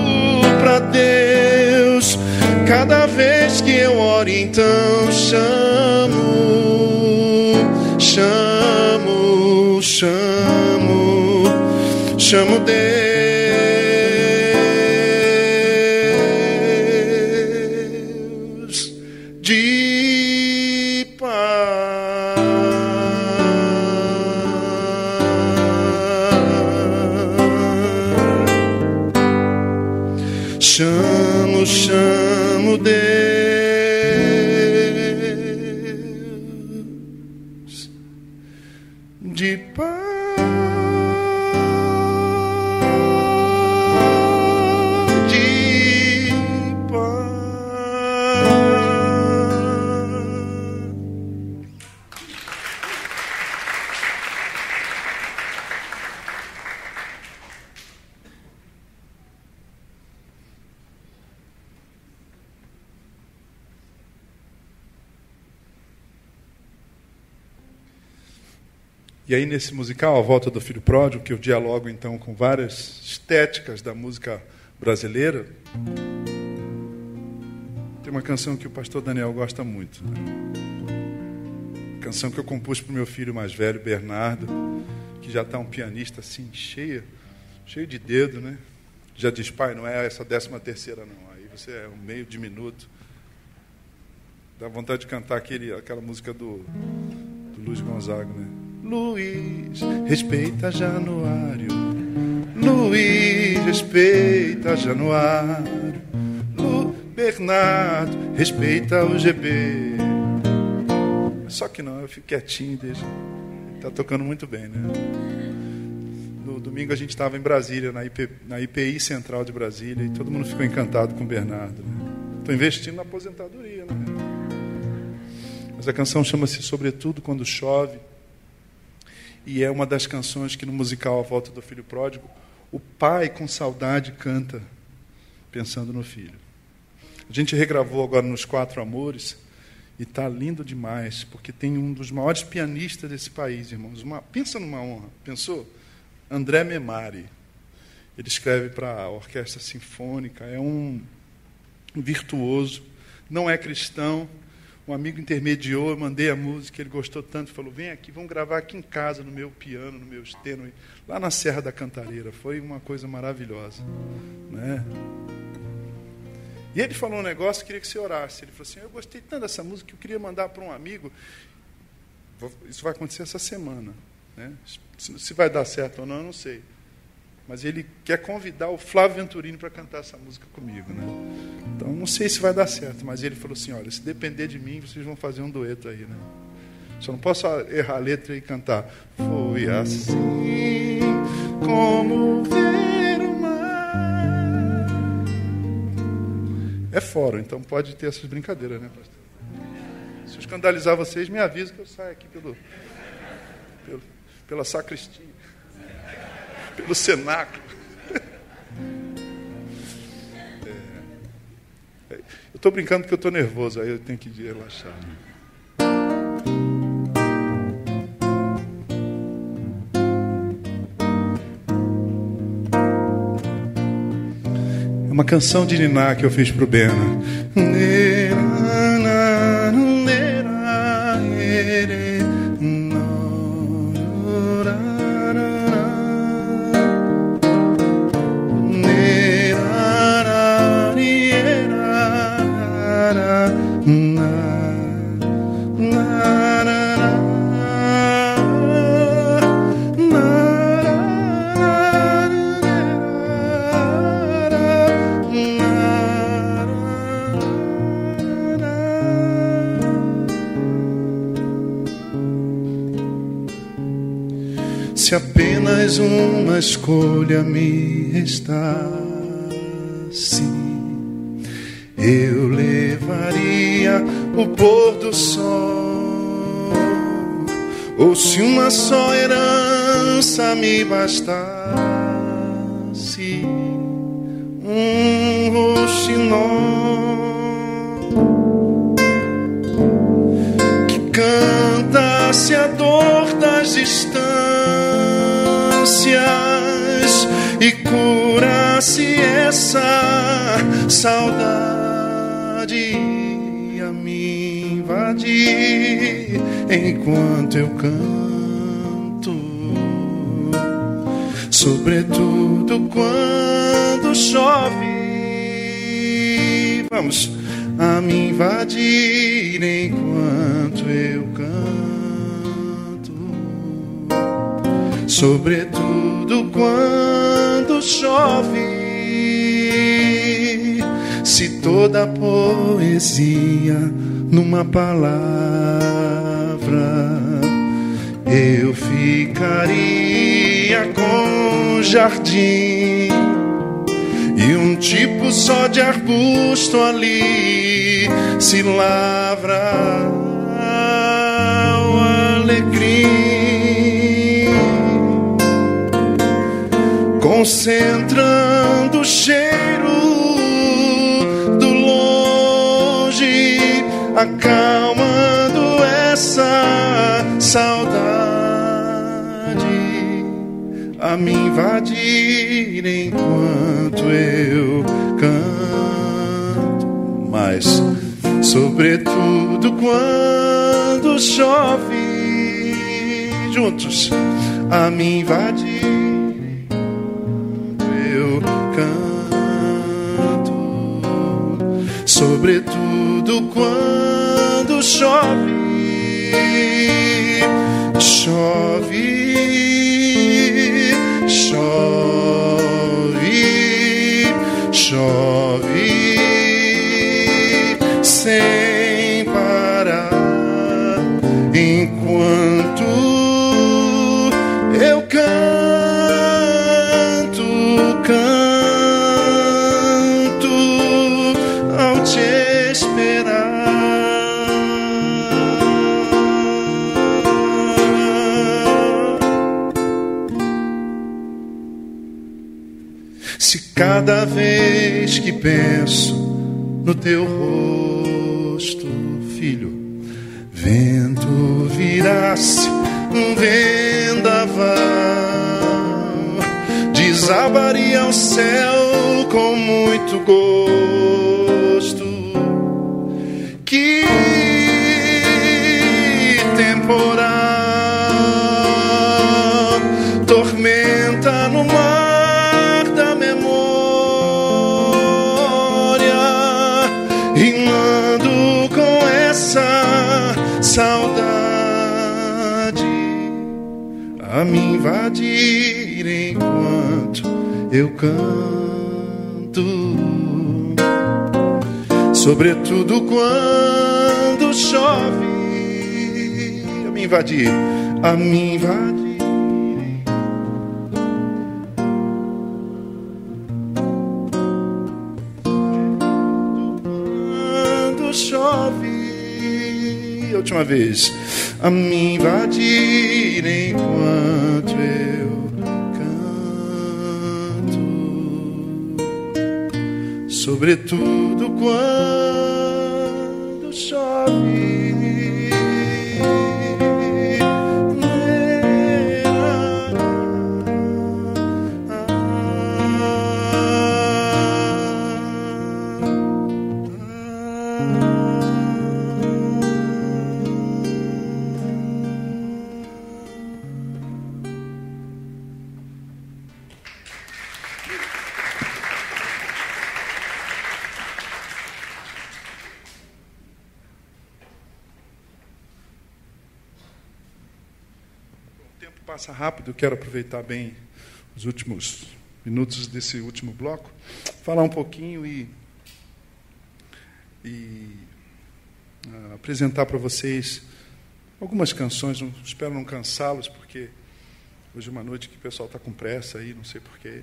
para Deus cada vez que eu oro, então chamo, chamo, chamo, chamo Deus. E aí, nesse musical, A Volta do Filho Pródigo, que eu dialogo então com várias estéticas da música brasileira, tem uma canção que o pastor Daniel gosta muito. Né? Canção que eu compus para o meu filho mais velho, Bernardo, que já está um pianista assim, cheio, cheio de dedo, né? Já diz, pai, não é essa décima terceira, não. Aí você é um meio diminuto. Dá vontade de cantar aquele, aquela música do, do Luiz Gonzaga, né? Luiz, respeita Januário. Luiz, respeita Januário. Lu, Bernardo, respeita o GB. Só que não, eu fico quietinho, deixa. Está tocando muito bem, né? No domingo a gente estava em Brasília, na, IP, na IPI Central de Brasília, e todo mundo ficou encantado com o Bernardo. Estou né? investindo na aposentadoria, né? Mas a canção chama-se Sobretudo Quando Chove e é uma das canções que no musical A Volta do Filho Pródigo, o pai com saudade canta, pensando no filho. A gente regravou agora nos Quatro Amores e está lindo demais, porque tem um dos maiores pianistas desse país, irmãos. Uma, pensa numa honra, pensou? André Memari. Ele escreve para a orquestra sinfônica, é um virtuoso, não é cristão, um amigo intermediou, eu mandei a música, ele gostou tanto, falou: vem aqui, vamos gravar aqui em casa, no meu piano, no meu esteno, lá na Serra da Cantareira. Foi uma coisa maravilhosa. Né? E ele falou um negócio, queria que você orasse. Ele falou assim: eu gostei tanto dessa música que eu queria mandar para um amigo. Isso vai acontecer essa semana. Né? Se vai dar certo ou não, eu não sei. Mas ele quer convidar o Flávio Venturini para cantar essa música comigo. Né? Então, não sei se vai dar certo, mas ele falou assim: olha, se depender de mim, vocês vão fazer um dueto aí. Né? Só não posso errar a letra e cantar. Foi assim como ver o mar. É fora, então pode ter essas brincadeiras, né, pastor? Se eu escandalizar vocês, me avisa que eu saio aqui pelo, pelo pela sacristia pelo cenáculo. É. Eu estou brincando porque eu estou nervoso, aí eu tenho que relaxar. É uma canção de Niná que eu fiz para o Bena. Apenas uma escolha me restasse, eu levaria o pôr do sol. Ou se uma só herança me bastasse, um roxinol que cantasse a dor das distâncias e curasse essa saudade. A me invadir enquanto eu canto, sobretudo quando chove. Vamos a me invadir enquanto eu canto, sobretudo quando chove. se toda poesia numa palavra eu ficaria com jardim e um tipo só de arbusto ali se lavra concentrando o cheiro do longe, acalmando essa saudade. A me invadir enquanto eu canto, mas sobretudo quando chove juntos a me invadir sobretudo quando chove. Chove chove, chove. Sem parar enquanto cada vez que penso no teu rosto, filho, vento virasse um vendaval, desabaria o céu com muito gosto. A me invadir enquanto eu canto sobretudo quando chove, a me invadir, a me invadir. Última vez, a me invadir enquanto eu canto. Sobretudo quando passa rápido, eu quero aproveitar bem os últimos minutos desse último bloco, falar um pouquinho e, e ah, apresentar para vocês algumas canções. Não, espero não cansá-los, porque hoje é uma noite que o pessoal está com pressa aí, não sei porquê.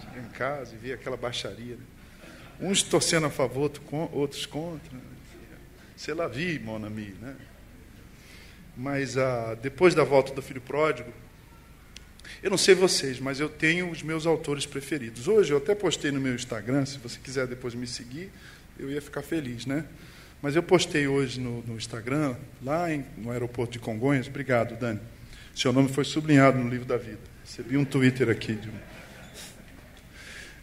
Chega em casa e vê aquela baixaria. né? Uns torcendo a favor, outros contra. Sei lá, vi, mon ami, né? Mas ah, depois da volta do filho pródigo, eu não sei vocês, mas eu tenho os meus autores preferidos. Hoje eu até postei no meu Instagram, se você quiser depois me seguir, eu ia ficar feliz, né? Mas eu postei hoje no, no Instagram, lá em- no aeroporto de Congonhas. Obrigado, Dani. Seu nome foi sublinhado no livro da vida. Recebi um Twitter aqui. De.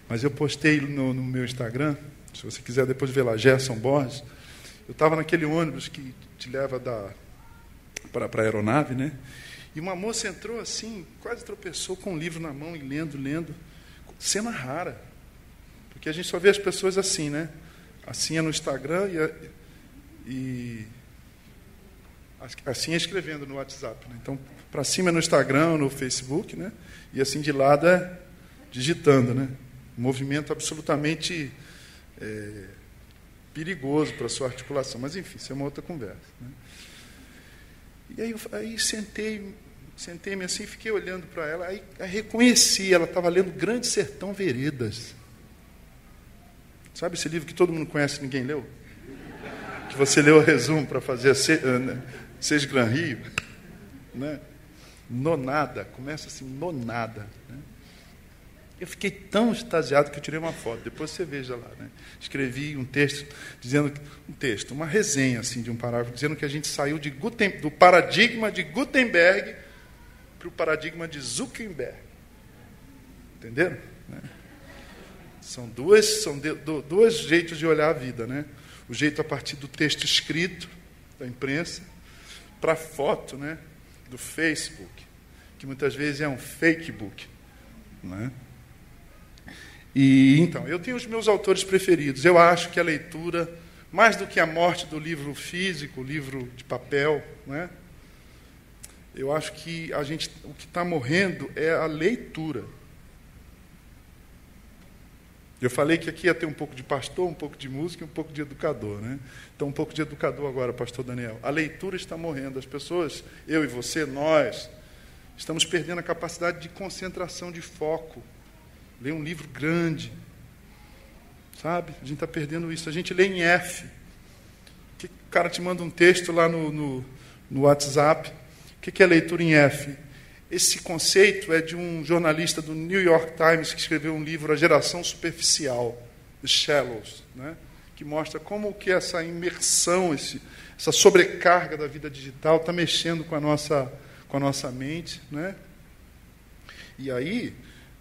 Mas eu postei no, no meu Instagram, se você quiser depois ver lá, Gerson Borges. Eu estava naquele ônibus que te leva da, para a aeronave, né? E uma moça entrou assim, quase tropeçou com um livro na mão e lendo, lendo. Cena rara. Porque a gente só vê as pessoas assim, né? Assim é no Instagram e, e assim é escrevendo no WhatsApp. Né? Então, para cima é no Instagram, no Facebook, né? E assim de lado é digitando, né? Movimento absolutamente é, perigoso para a sua articulação. Mas, enfim, isso é uma outra conversa. Né? E aí, aí sentei, sentei-me assim, fiquei olhando para ela, aí, reconheci, ela estava lendo Grande Sertão Veredas. Sabe esse livro que todo mundo conhece ninguém leu? Que você leu o resumo para fazer eh, né, Seis Gran Rio. Né? Nonada, começa assim, nonada. Né? Eu fiquei tão extasiado que eu tirei uma foto. Depois você veja lá. Né? Escrevi um texto dizendo um texto, uma resenha assim de um parágrafo dizendo que a gente saiu de Guten, do paradigma de Gutenberg para o paradigma de Zuckerberg. Entenderam? Né? São duas, são de, do, dois jeitos de olhar a vida, né? O jeito a partir do texto escrito da imprensa para a foto, né? Do Facebook, que muitas vezes é um fake book, né? E então, eu tenho os meus autores preferidos. Eu acho que a leitura, mais do que a morte do livro físico, livro de papel, né? Eu acho que a gente, o que está morrendo é a leitura. Eu falei que aqui ia ter um pouco de pastor, um pouco de música e um pouco de educador. Né? Então, um pouco de educador agora, pastor Daniel. A leitura está morrendo. As pessoas, eu e você, nós, estamos perdendo a capacidade de concentração, de foco lê um livro grande. Sabe? A gente está perdendo isso. A gente lê em F. Que o cara te manda um texto lá no, no, no WhatsApp. O que, que é leitura em F? Esse conceito é de um jornalista do New York Times que escreveu um livro, A Geração Superficial, The Shallows, né? que mostra como que essa imersão, esse, essa sobrecarga da vida digital está mexendo com a nossa, com a nossa mente. Né? E aí,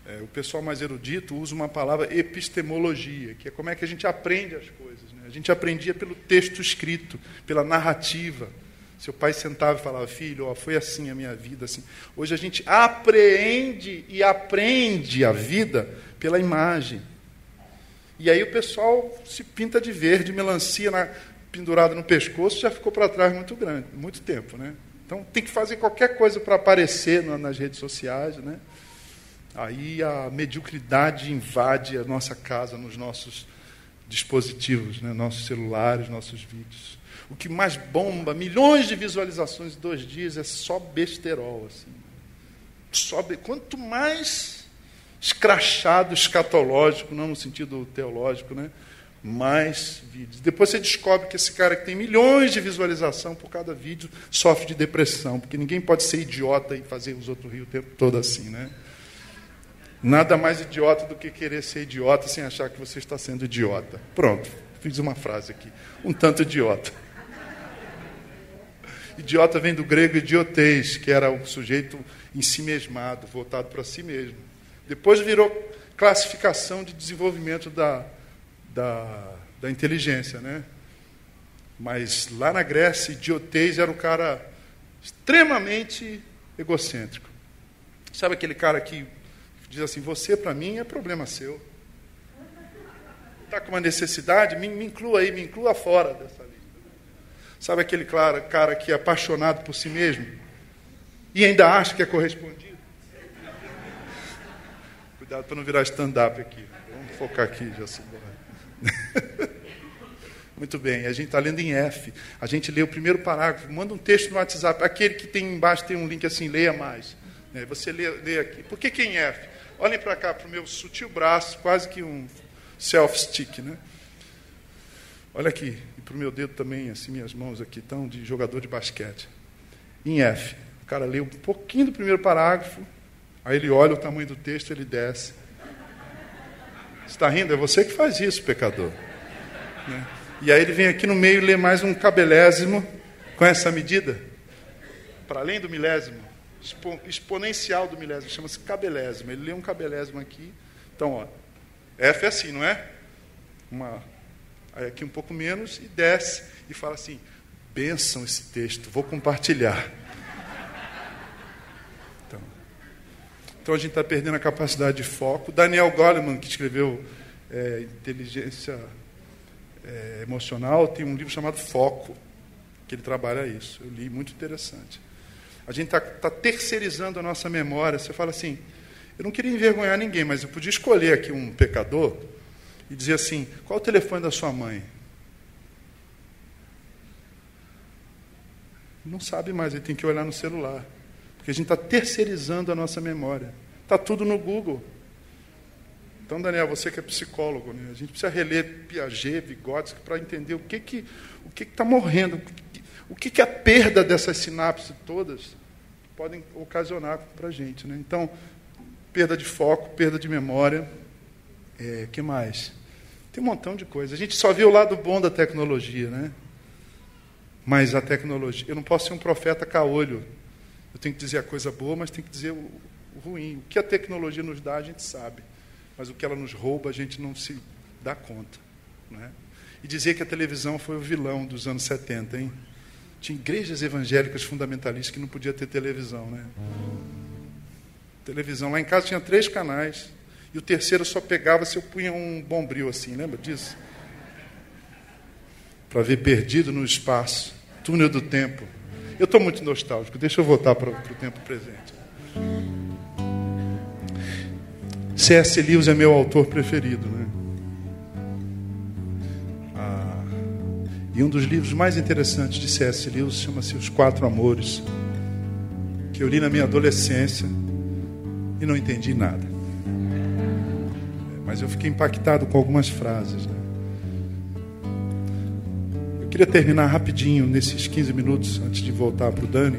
é, o pessoal mais erudito usa uma palavra epistemologia, que é como é que a gente aprende as coisas. Né? A gente aprendia pelo texto escrito, pela narrativa. Seu pai sentava e falava, filho, ó, foi assim a minha vida. assim. Hoje a gente apreende e aprende a vida pela imagem. E aí o pessoal se pinta de verde, melancia na, pendurada no pescoço, já ficou para trás muito grande, muito tempo. Né? Então tem que fazer qualquer coisa para aparecer nas redes sociais. Né? Aí a mediocridade invade a nossa casa, nos nossos dispositivos, né? nossos celulares, nossos vídeos. O que mais bomba, milhões de visualizações em dois dias, é só besterol. Assim. Só be... Quanto mais escrachado, escatológico, não no sentido teológico, né? mais vídeos. Depois você descobre que esse cara que tem milhões de visualização por cada vídeo sofre de depressão, porque ninguém pode ser idiota e fazer os outros rir o tempo todo assim, né? Nada mais idiota do que querer ser idiota sem achar que você está sendo idiota. Pronto, fiz uma frase aqui. Um tanto idiota. Idiota vem do grego idiotez, que era o sujeito em si mesmado, voltado para si mesmo. Depois virou classificação de desenvolvimento da, da, da inteligência. Né? Mas lá na Grécia, idiotez era um cara extremamente egocêntrico. Sabe aquele cara que diz assim: Você para mim é problema seu. Está com uma necessidade? Me, me, inclua aí, me inclua fora dessa lista. Sabe aquele cara, cara que é apaixonado por si mesmo e ainda acha que é correspondido? Cuidado para não virar stand-up aqui. Vamos focar aqui, já se Muito bem, a gente está lendo em F. A gente lê o primeiro parágrafo, manda um texto no WhatsApp, aquele que tem embaixo tem um link assim, leia mais. É, você lê, lê aqui. Por que, que em F? Olhem para cá, para o meu sutil braço, quase que um self-stick, né? Olha aqui, e para o meu dedo também, assim, minhas mãos aqui estão de jogador de basquete. Em F, o cara lê um pouquinho do primeiro parágrafo, aí ele olha o tamanho do texto, ele desce. Está rindo? É você que faz isso, pecador. Né? E aí ele vem aqui no meio e lê mais um cabelésimo com essa medida, para além do milésimo expo, exponencial do milésimo, chama-se cabelésimo. Ele lê um cabelésimo aqui. Então, ó, F é assim, não é? Uma, aqui um pouco menos, e desce e fala assim: benção esse texto, vou compartilhar. Então, então a gente está perdendo a capacidade de foco. Daniel Goleman, que escreveu é, Inteligência é, Emocional, tem um livro chamado Foco, que ele trabalha isso. Eu li, muito interessante. A gente está tá terceirizando a nossa memória. Você fala assim: eu não queria envergonhar ninguém, mas eu podia escolher aqui um pecador e dizer assim: qual o telefone da sua mãe? Não sabe mais, ele tem que olhar no celular. Porque a gente está terceirizando a nossa memória. Está tudo no Google. Então, Daniel, você que é psicólogo, né? a gente precisa reler Piaget, Vygotsky, para entender o que que o que está morrendo, o que, que a perda dessas sinapses todas podem ocasionar para a gente. Né? Então, perda de foco, perda de memória. É, que mais? Tem um montão de coisas. A gente só viu o lado bom da tecnologia, né? Mas a tecnologia. Eu não posso ser um profeta caolho. Eu tenho que dizer a coisa boa, mas tenho que dizer o, o ruim. O que a tecnologia nos dá, a gente sabe. Mas o que ela nos rouba, a gente não se dá conta. Né? E dizer que a televisão foi o vilão dos anos 70, hein? Tinha igrejas evangélicas fundamentalistas que não podia ter televisão, né? Televisão. Lá em casa tinha três canais. E o terceiro só pegava se eu punha um bombril assim, lembra disso? Para ver perdido no espaço, túnel do tempo. Eu estou muito nostálgico, deixa eu voltar para o tempo presente. C.S. Lewis é meu autor preferido, né? E um dos livros mais interessantes de C.S. Lewis chama-se Os Quatro Amores, que eu li na minha adolescência e não entendi nada. Mas eu fiquei impactado com algumas frases. Né? Eu queria terminar rapidinho, nesses 15 minutos, antes de voltar para o Dani.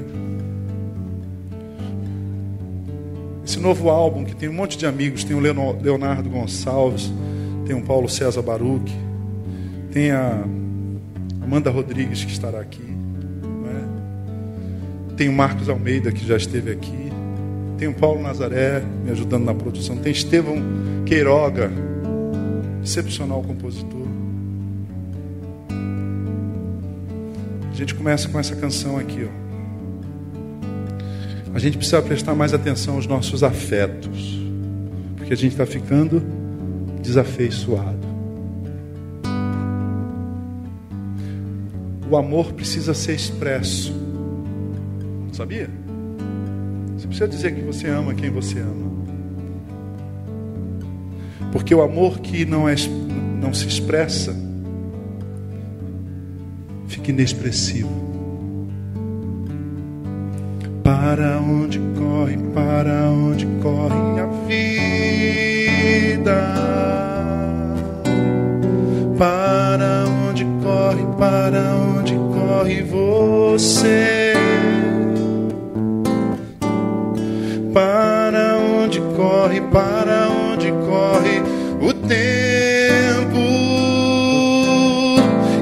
Esse novo álbum, que tem um monte de amigos, tem o Leonardo Gonçalves, tem o Paulo César Baruch, tem a Amanda Rodrigues, que estará aqui, né? tem o Marcos Almeida, que já esteve aqui, tem o Paulo Nazaré me ajudando na produção. Tem Estevão Queiroga, excepcional compositor. A gente começa com essa canção aqui, ó. A gente precisa prestar mais atenção aos nossos afetos, porque a gente está ficando desafeiçoado. O amor precisa ser expresso. Sabia? precisa dizer que você ama quem você ama. Porque o amor que não, é, não se expressa fica inexpressivo. Para onde corre, para onde corre a vida? Para onde corre, para onde você? para onde corre, para onde corre o tempo.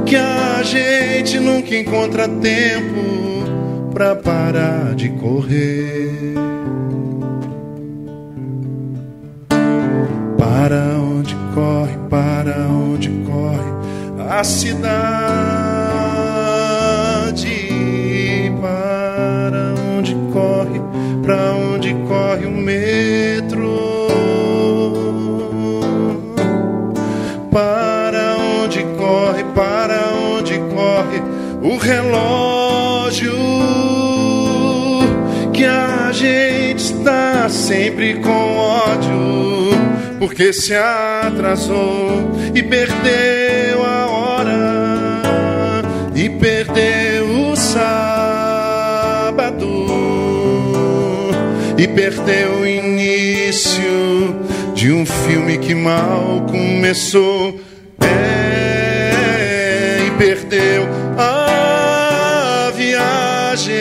Que a gente nunca encontra tempo para parar de correr. Para onde corre, para onde corre a cidade corre o metro? Para onde corre, para onde corre o relógio? Que a gente está sempre com ódio, porque se atrasou e perdeu a hora e perdeu o sábado e perdeu o início de um filme que mal começou. É, e perdeu a viagem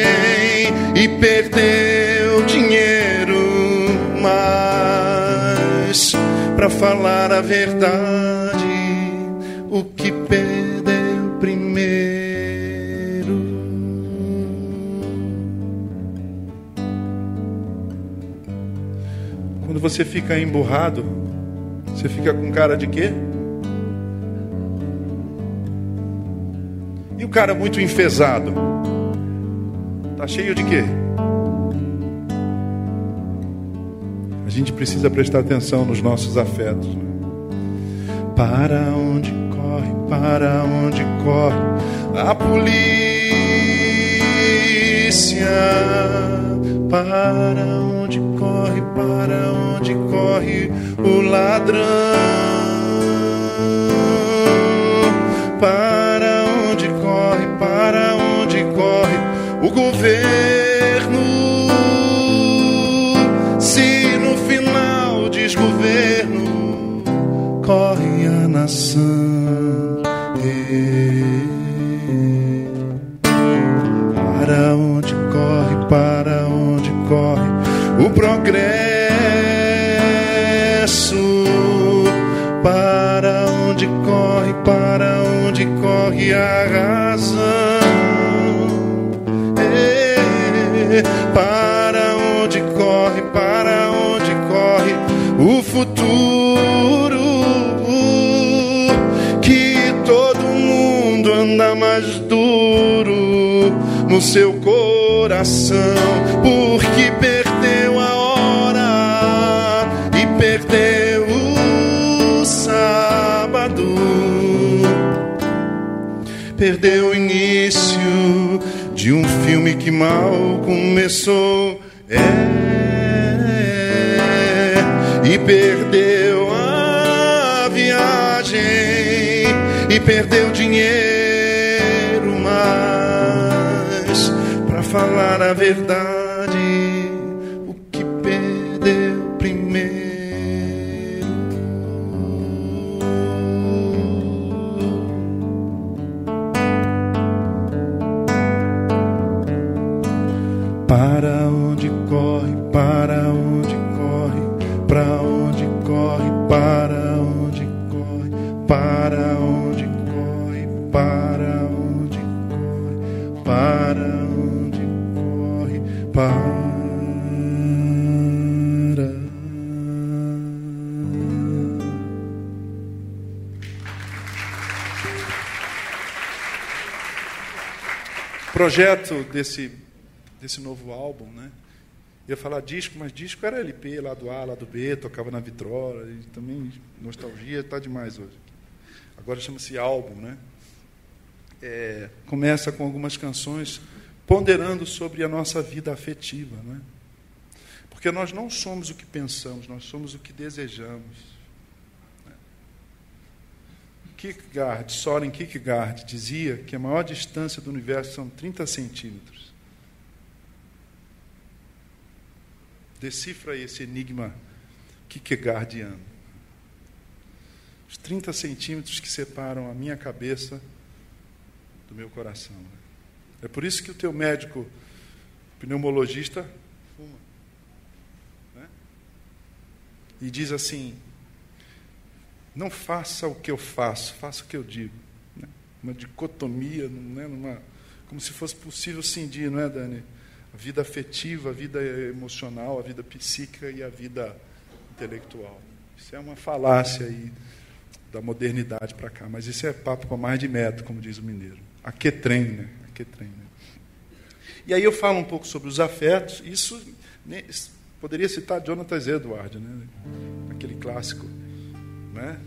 e perdeu dinheiro, mas para falar a verdade, você fica emburrado, você fica com cara de quê? E o cara muito enfesado? Tá cheio de quê? A gente precisa prestar atenção nos nossos afetos. Né? Para onde corre, para onde corre a polícia? Para onde corre, para onde corre o ladrão? Para onde corre, para onde corre o governo? Se no final desgoverno corre a nação. Ei. Progresso? Para onde corre, para onde corre a razão? Para onde corre, para onde corre o futuro? Que todo mundo anda mais duro no seu coração, porque perdeu perdeu o início de um filme que mal começou. É, e perdeu a viagem e perdeu dinheiro, mas para falar a verdade, Projeto desse desse novo álbum, né? Ia falar disco, mas disco era LP, lado A, lado B, tocava na vitrola, e também nostalgia está demais hoje. Agora chama-se álbum, né? É, começa com algumas canções ponderando sobre a nossa vida afetiva, né? Porque nós não somos o que pensamos, nós somos o que desejamos. Kierkegaard, Soren Kierkegaard, dizia que a maior distância do universo são 30 centímetros. Decifra esse enigma Kierkegaardiano. Os 30 centímetros que separam a minha cabeça do meu coração. É por isso que o teu médico pneumologista fuma. né? E diz assim: não faça o que eu faço, faça o que eu digo. né? Uma dicotomia, né? Numa, como se fosse possível cindir, não é, Dani? A vida afetiva, a vida emocional, a vida psíquica e a vida intelectual. Isso é uma falácia aí da modernidade para cá, mas isso é papo para mais de metro, como diz o mineiro. A que trem, né? A que trem, né? E aí eu falo um pouco sobre os afetos. Isso né, poderia citar Jonathan Edward, né? Aquele clássico, né?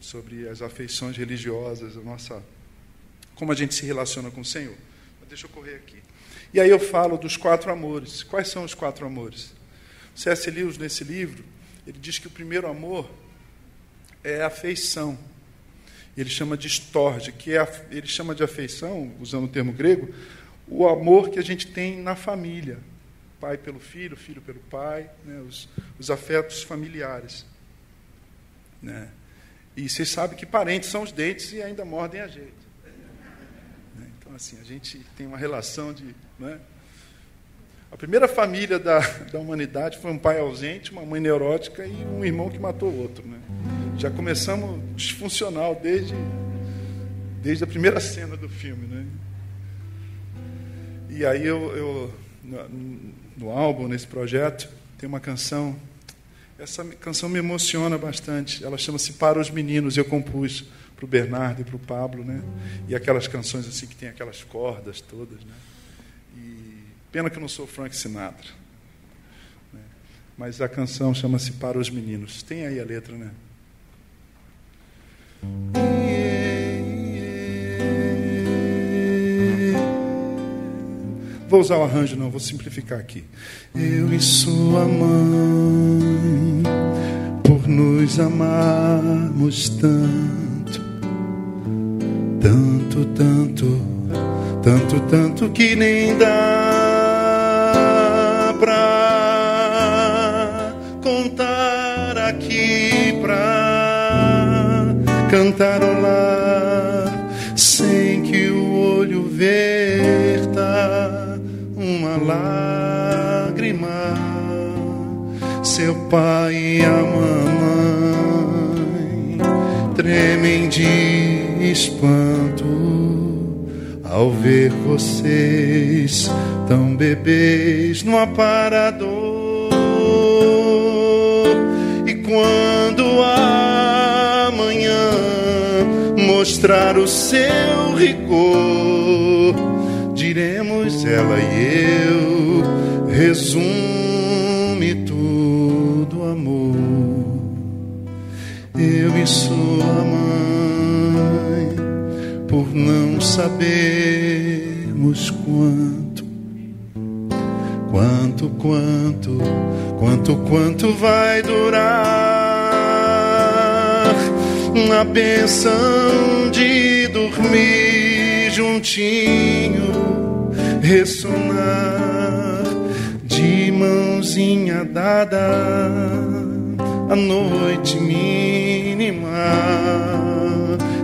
Sobre as afeições religiosas, a nossa como a gente se relaciona com o Senhor. Mas deixa eu correr aqui. E aí eu falo dos quatro amores. Quais são os quatro amores? C.S. Lewis, nesse livro, ele diz que o primeiro amor é afeição. Ele chama de storge, que é ele chama de afeição, usando o termo grego, o amor que a gente tem na família. Pai pelo filho, filho pelo pai, né, os, os afetos familiares. Né? E vocês sabem que parentes são os dentes e ainda mordem a gente. Né? Então, assim, a gente tem uma relação de. Né? A primeira família da, da humanidade foi um pai ausente, uma mãe neurótica e um irmão que matou o outro. Né? Já começamos disfuncional desde, desde a primeira cena do filme. Né? E aí eu, eu no, no álbum, nesse projeto, tem uma canção. Essa canção me emociona bastante. Ela chama-se Para os Meninos. Eu compus para o Bernardo e para o Pablo, né? E aquelas canções assim que tem aquelas cordas todas, né? E pena que eu não sou Frank Sinatra. Né? Mas a canção chama-se Para os Meninos. Tem aí a letra, né? Vou usar o arranjo, não, vou simplificar aqui. Eu e sua mãe, nos amarmos tanto, tanto, tanto, tanto, tanto que nem dá pra contar aqui, pra cantarolar sem que o olho verta uma lágrima seu pai e a mamãe tremem de espanto ao ver vocês tão bebês no aparador. E quando amanhã mostrar o seu rigor, diremos ela e eu, resume tudo, amor. Eu e sua mãe, por não sabermos quanto, quanto, quanto, quanto, quanto vai durar a benção de dormir juntinho, ressonar de mãozinha dada a noite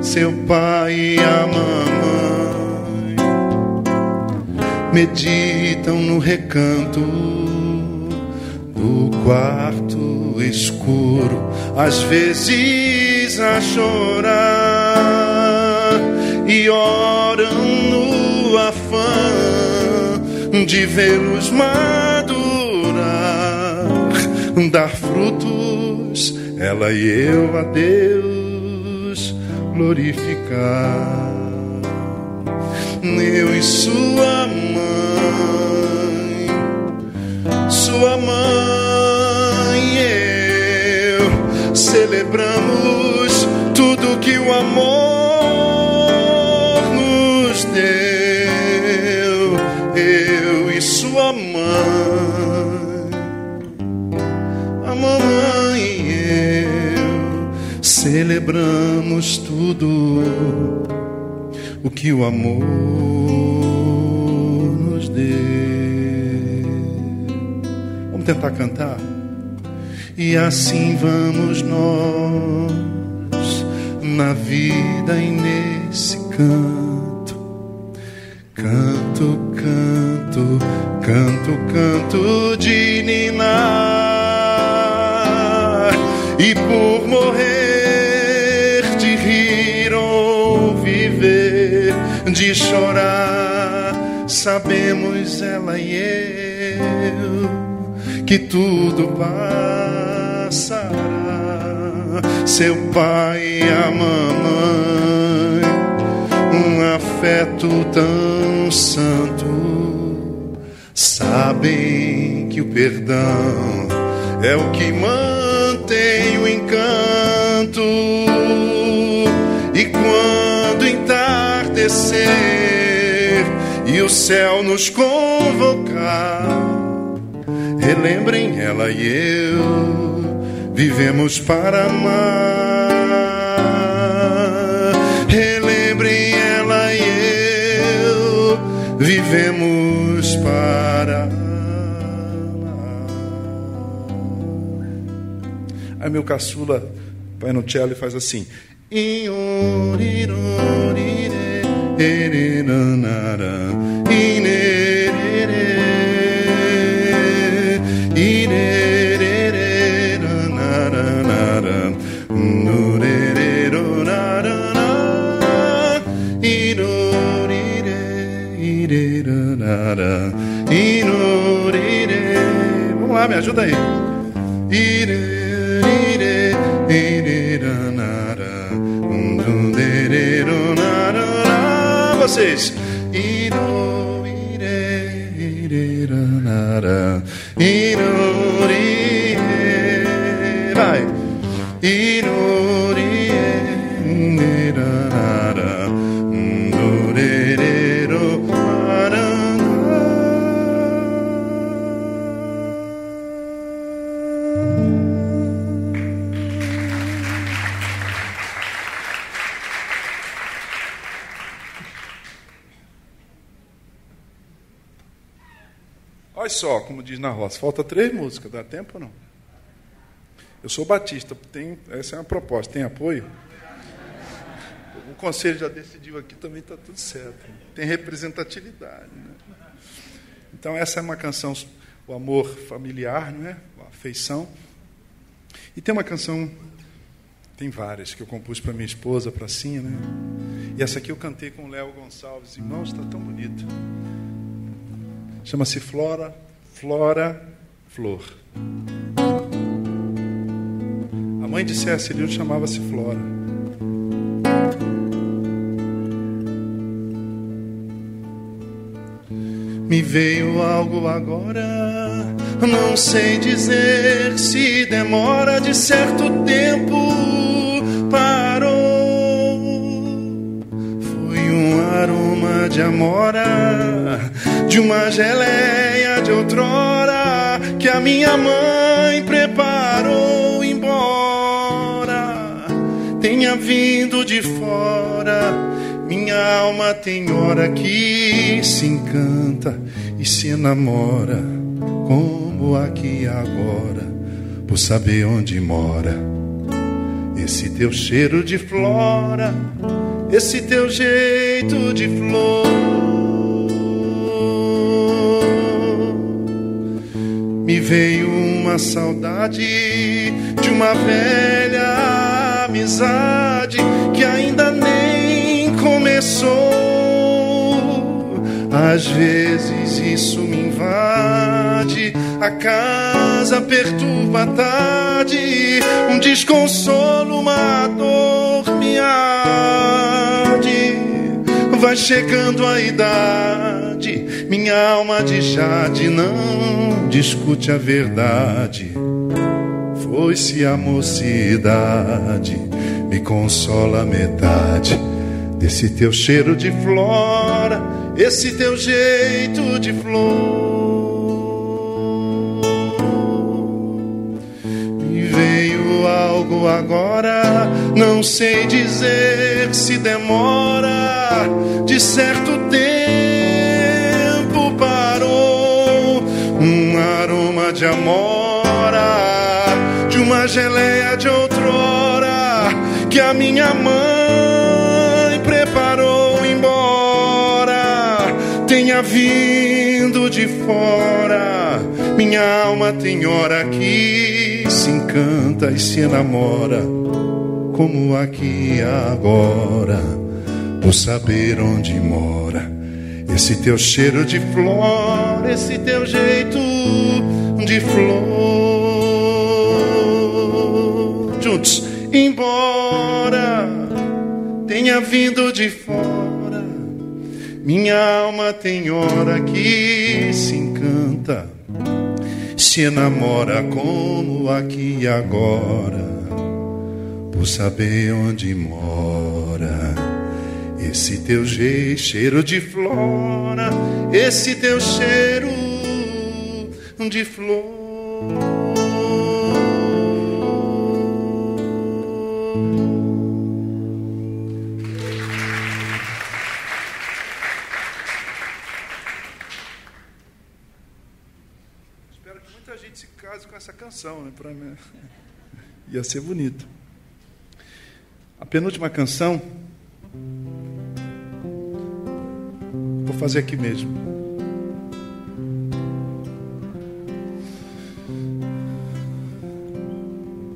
Seu pai e a mamãe meditam no recanto do quarto escuro, às vezes a chorar e oram no afã de vê-los madurar, dar frutos, ela e eu a Deus glorificar. Eu e sua mãe, sua mãe e eu celebramos tudo que o amor celebramos tudo o que o amor nos deu. Vamos tentar cantar? E assim vamos nós na vida e nesse canto. Canto, canto, canto, canto de ninar. E por morrer sabemos ela e eu que tudo passará. Seu pai e a mamãe, um afeto tão santo, sabem que o perdão é o que mantém o encanto. E quando entardecer e o céu nos convocar, relembrem ela e eu, vivemos para amar. Relembrem ela e eu, vivemos para amar. Aí meu caçula vai no cello e faz assim. Inhorirorire, Vamos lá, me ajuda aí. Ire, Vocês. Iro, ire, ireranara, inori, vai. Inori, diz na roça, falta três músicas, dá tempo ou não? Eu sou batista, tem, essa é uma proposta. Tem apoio? O conselho já decidiu aqui, também está tudo certo. Tem representatividade. Né? Então, essa é uma canção, o amor familiar, não é? a afeição. E tem uma canção, tem várias, que eu compus para minha esposa, para Sim, né? E essa aqui eu cantei com o Léo Gonçalves. Irmãos, está tão bonito. Chama-se Flora, Flora, Flor. A mãe de C.S. Lewis chamava-se Flora. Me veio algo agora, não sei dizer se demora de certo tempo. Parou, foi um aroma de amora, de uma geleia de outrora que a minha mãe preparou embora. Tenha vindo de fora minha alma tem hora que se encanta e se enamora, como aqui agora, por saber onde mora. Esse teu cheiro de flora, esse teu jeito de flor. Me veio uma saudade de uma velha amizade que ainda nem começou. Às vezes isso me invade, a casa perturba a tarde, um desconsolo, uma dor me arde. Vai chegando a idade, minha alma de jade não discute a verdade. Foi-se a mocidade, me consola metade desse teu cheiro de flora, esse teu jeito de flor. Algo agora, não sei dizer se demora, de certo tempo parou um aroma de amora, de uma geleia de outrora que a minha mãe tenha vindo de fora. Minha alma tem hora que se encanta e se enamora, como aqui agora, por saber onde mora. Esse teu cheiro de flor, esse teu jeito de flor. Juntos, embora tenha vindo de fora minha alma tem hora que se encanta, se enamora como aqui e agora, por saber onde mora. Esse teu jeito, cheiro de flora, esse teu cheiro de flor. Canção, né? Pra. Ia ser bonito. A penúltima canção. Vou fazer aqui mesmo.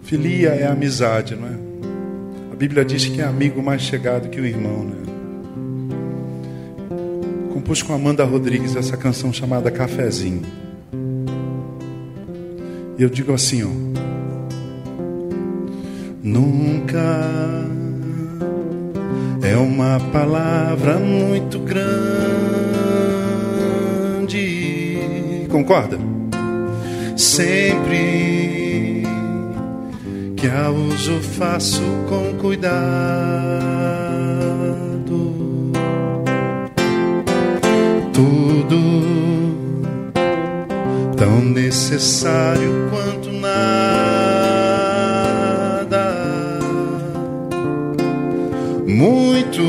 Filia é amizade, não é? A Bíblia diz que é amigo mais chegado que o irmão, né? Compus com Amanda Rodrigues essa canção chamada Cafezinho. Eu digo assim, ó. Nunca é uma palavra muito grande. Concorda? Sempre que a uso faço com cuidado. Tudo tão necessário quanto nada, muito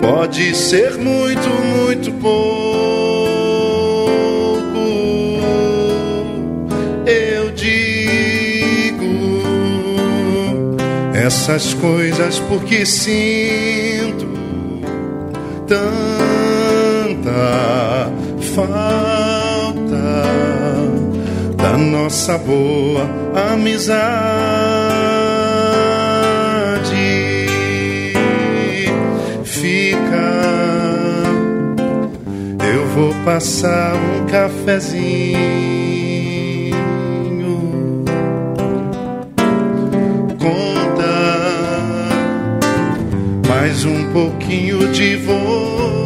pode ser muito, muito pouco. Eu digo essas coisas porque sinto tanta falta da nossa boa amizade. vou passar um cafezinho. Conta mais um pouquinho de você.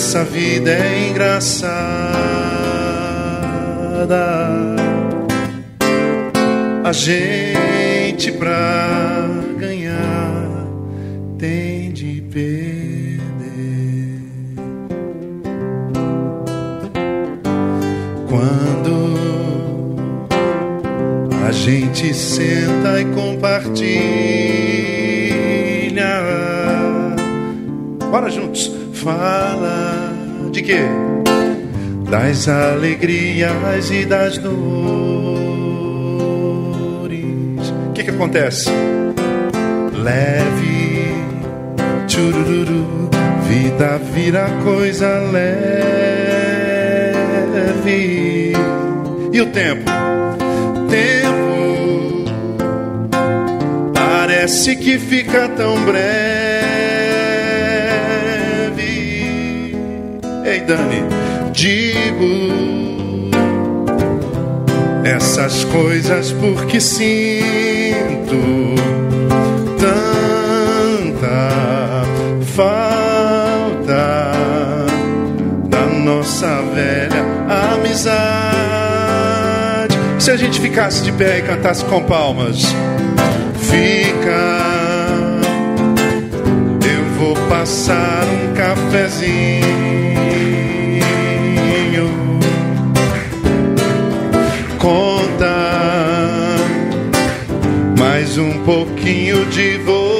Essa vida é engraçada. A gente pra ganhar tem de perder. Quando a gente senta e compartilha, bora juntos, fala de quê? Das alegrias e das dores acontece? Leve, vida vira coisa leve. E o tempo? Tempo parece que fica tão breve. Ei, Dani, digo essas coisas porque sinto tanta falta da nossa velha amizade. Se a gente ficasse de pé e cantasse com palmas, fica. Vou passar um cafezinho pouquinho de você.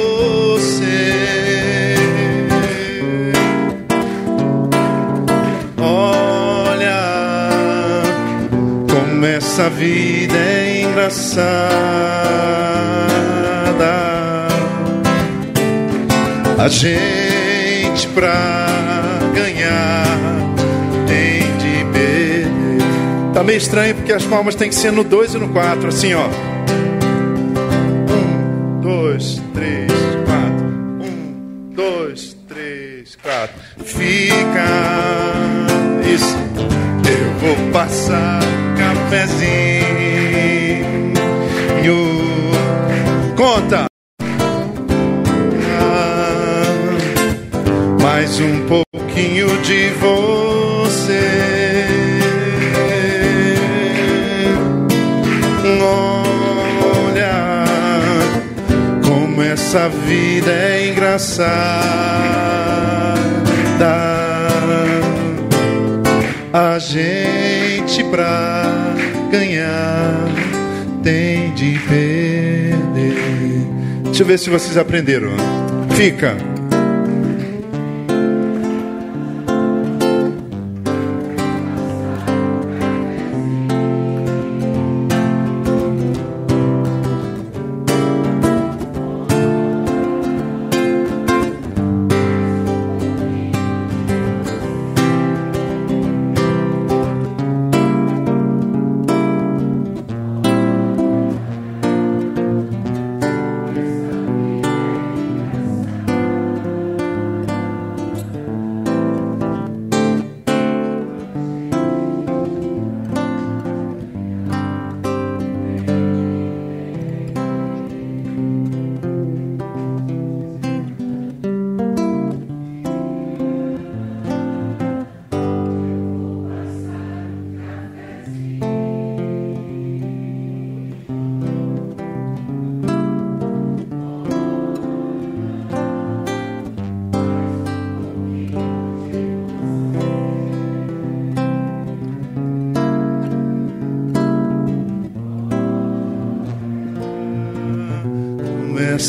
Olha como essa vida é engraçada. A gente pra ganhar tem de perder. Tá meio estranho porque as palmas tem que ser no 2 e no 4, assim, ó. Passar cafezinho. Conta. Ah, mais um pouquinho de você. Olha como essa vida é engraçada a gente pra ganhar tem de perder. Deixa eu ver se vocês aprenderam. Fica.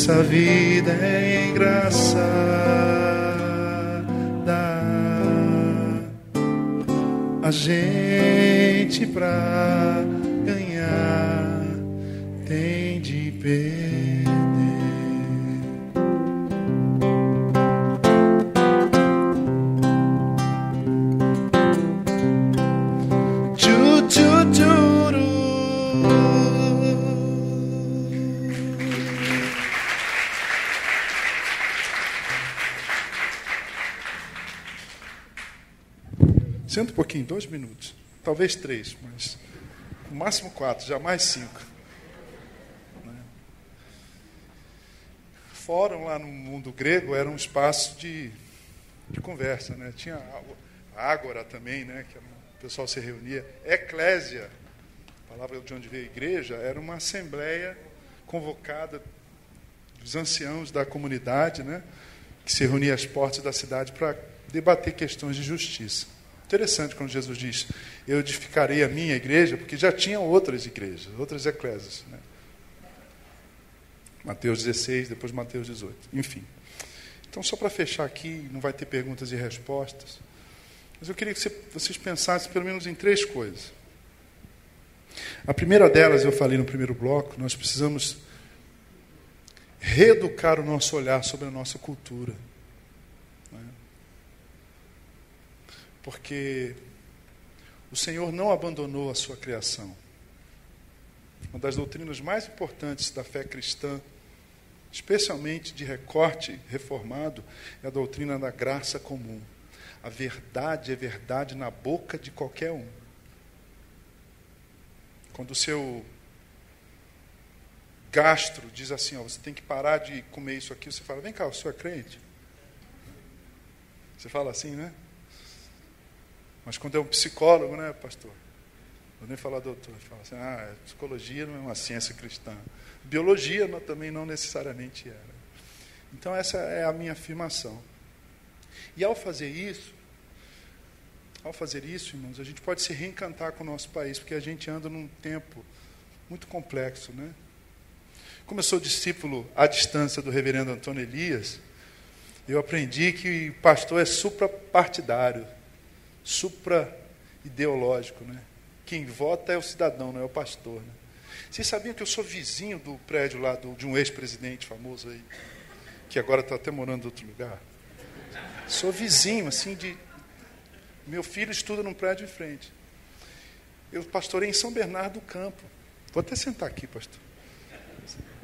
Essa vida é engraçada. gente pra Senta um pouquinho, dois minutos. Talvez três, mas no máximo quatro, jamais cinco. Né? Fórum lá no mundo grego era um espaço de, de conversa. Né? Tinha ágora também, né? que o pessoal se reunia. Eclésia, a palavra de onde veio a igreja, era uma assembleia convocada dos anciãos da comunidade, né? que se reunia às portas da cidade para debater questões de justiça. Interessante quando Jesus diz: Eu edificarei a minha igreja, porque já tinha outras igrejas, outras eclésias. Né? Mateus 16, depois Mateus 18. Enfim. Então, só para fechar aqui, não vai ter perguntas e respostas, mas eu queria que vocês pensassem pelo menos em três coisas. A primeira delas, eu falei no primeiro bloco, nós precisamos reeducar o nosso olhar sobre a nossa cultura. Porque o Senhor não abandonou a sua criação. Uma das doutrinas mais importantes da fé cristã, especialmente de recorte reformado, é a doutrina da graça comum. A verdade é verdade na boca de qualquer um. Quando o seu gastro diz assim, ó, você tem que parar de comer isso aqui, você fala, vem cá, o senhor é crente? Você fala assim, né? Mas quando é um psicólogo, né, pastor? Vou nem falar doutor, fala assim, ah, psicologia não é uma ciência cristã. Biologia não, também não necessariamente era. Então essa é a minha afirmação. E ao fazer isso, ao fazer isso, irmãos, a gente pode se reencantar com o nosso país, porque a gente anda num tempo muito complexo, né? Como eu sou discípulo à distância do reverendo Antônio Elias, eu aprendi que pastor é suprapartidário supra-ideológico. Né? Quem vota é o cidadão, não é o pastor. Né? Vocês sabiam que eu sou vizinho do prédio lá do, de um ex-presidente famoso aí, que agora está até morando em outro lugar? Sou vizinho, assim, de. Meu filho estuda num prédio em frente. Eu pastorei em São Bernardo do Campo. Vou até sentar aqui, pastor.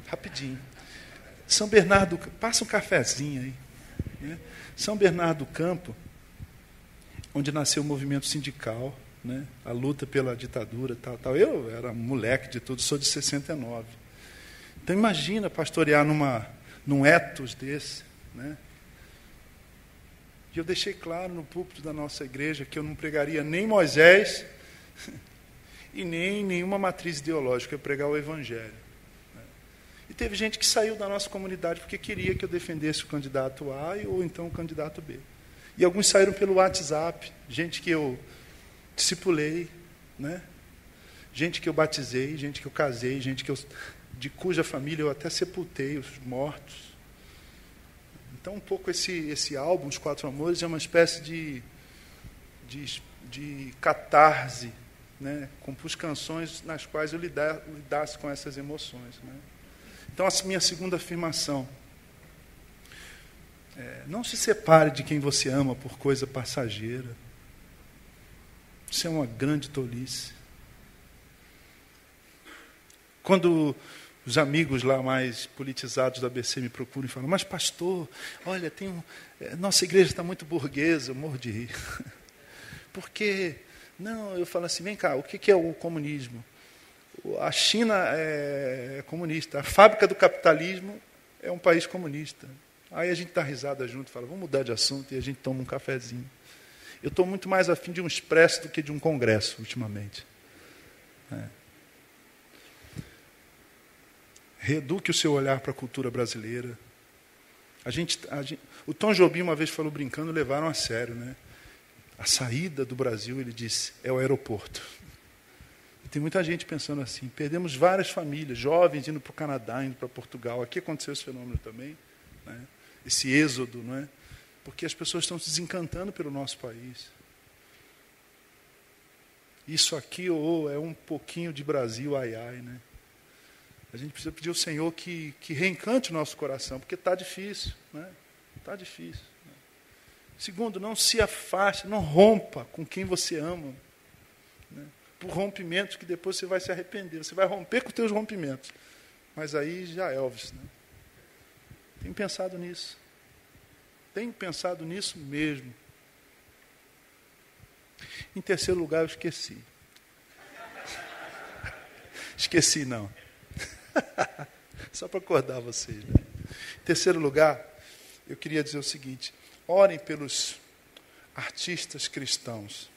Rapidinho. São Bernardo, passa um cafezinho aí. Né? São Bernardo do Campo onde nasceu o movimento sindical, né? a luta pela ditadura, tal, tal. Eu era moleque de tudo, sou de 69. Então imagina pastorear numa, num etos desse, né? E eu deixei claro no púlpito da nossa igreja que eu não pregaria nem Moisés e nem nenhuma matriz ideológica, eu pregar o Evangelho. Né? E teve gente que saiu da nossa comunidade porque queria que eu defendesse o candidato A ou então o candidato B. E alguns saíram pelo WhatsApp, gente que eu discipulei, né? gente que eu batizei, gente que eu casei, gente que eu, de cuja família eu até sepultei os mortos. Então, um pouco esse, esse álbum, Os Quatro Amores, é uma espécie de, de, de catarse. Né? Compus canções nas quais eu lidasse com essas emoções. Né? Então, a minha segunda afirmação é, não se separe de quem você ama por coisa passageira. Isso é uma grande tolice. Quando os amigos lá mais politizados da ABC me procuram e falam, mas pastor, olha, tem um, é, nossa igreja está muito burguesa, eu morro de rir. Porque, não, eu falo assim, vem cá, o que é o comunismo? A China é comunista, a fábrica do capitalismo é um país comunista. Aí a gente dá risada junto, fala, vamos mudar de assunto, e a gente toma um cafezinho. Eu estou muito mais afim de um expresso do que de um congresso, ultimamente. É. Reeduque o seu olhar para a cultura brasileira. A gente, a gente, o Tom Jobim uma vez falou brincando, levaram a sério, né? A saída do Brasil, ele disse, é o aeroporto. E tem muita gente pensando assim. Perdemos várias famílias, jovens indo para o Canadá, indo para Portugal. Aqui aconteceu esse fenômeno também. Né? Esse êxodo, não é? Porque as pessoas estão se desencantando pelo nosso país. isso aqui ou é um pouquinho de Brasil, ai ai, né? A gente precisa pedir ao Senhor que, que reencante o nosso coração, porque está difícil, né? Está difícil. Né? Segundo, não se afaste, não rompa com quem você ama. Né? Por rompimentos que depois você vai se arrepender. Você vai romper com os teus rompimentos. Mas aí já é Elvis. Né? Tenho pensado nisso. Tenho pensado nisso mesmo. Em terceiro lugar, eu esqueci. Esqueci, não. Só para acordar vocês. Né? Em terceiro lugar, eu queria dizer o seguinte: orem pelos artistas cristãos.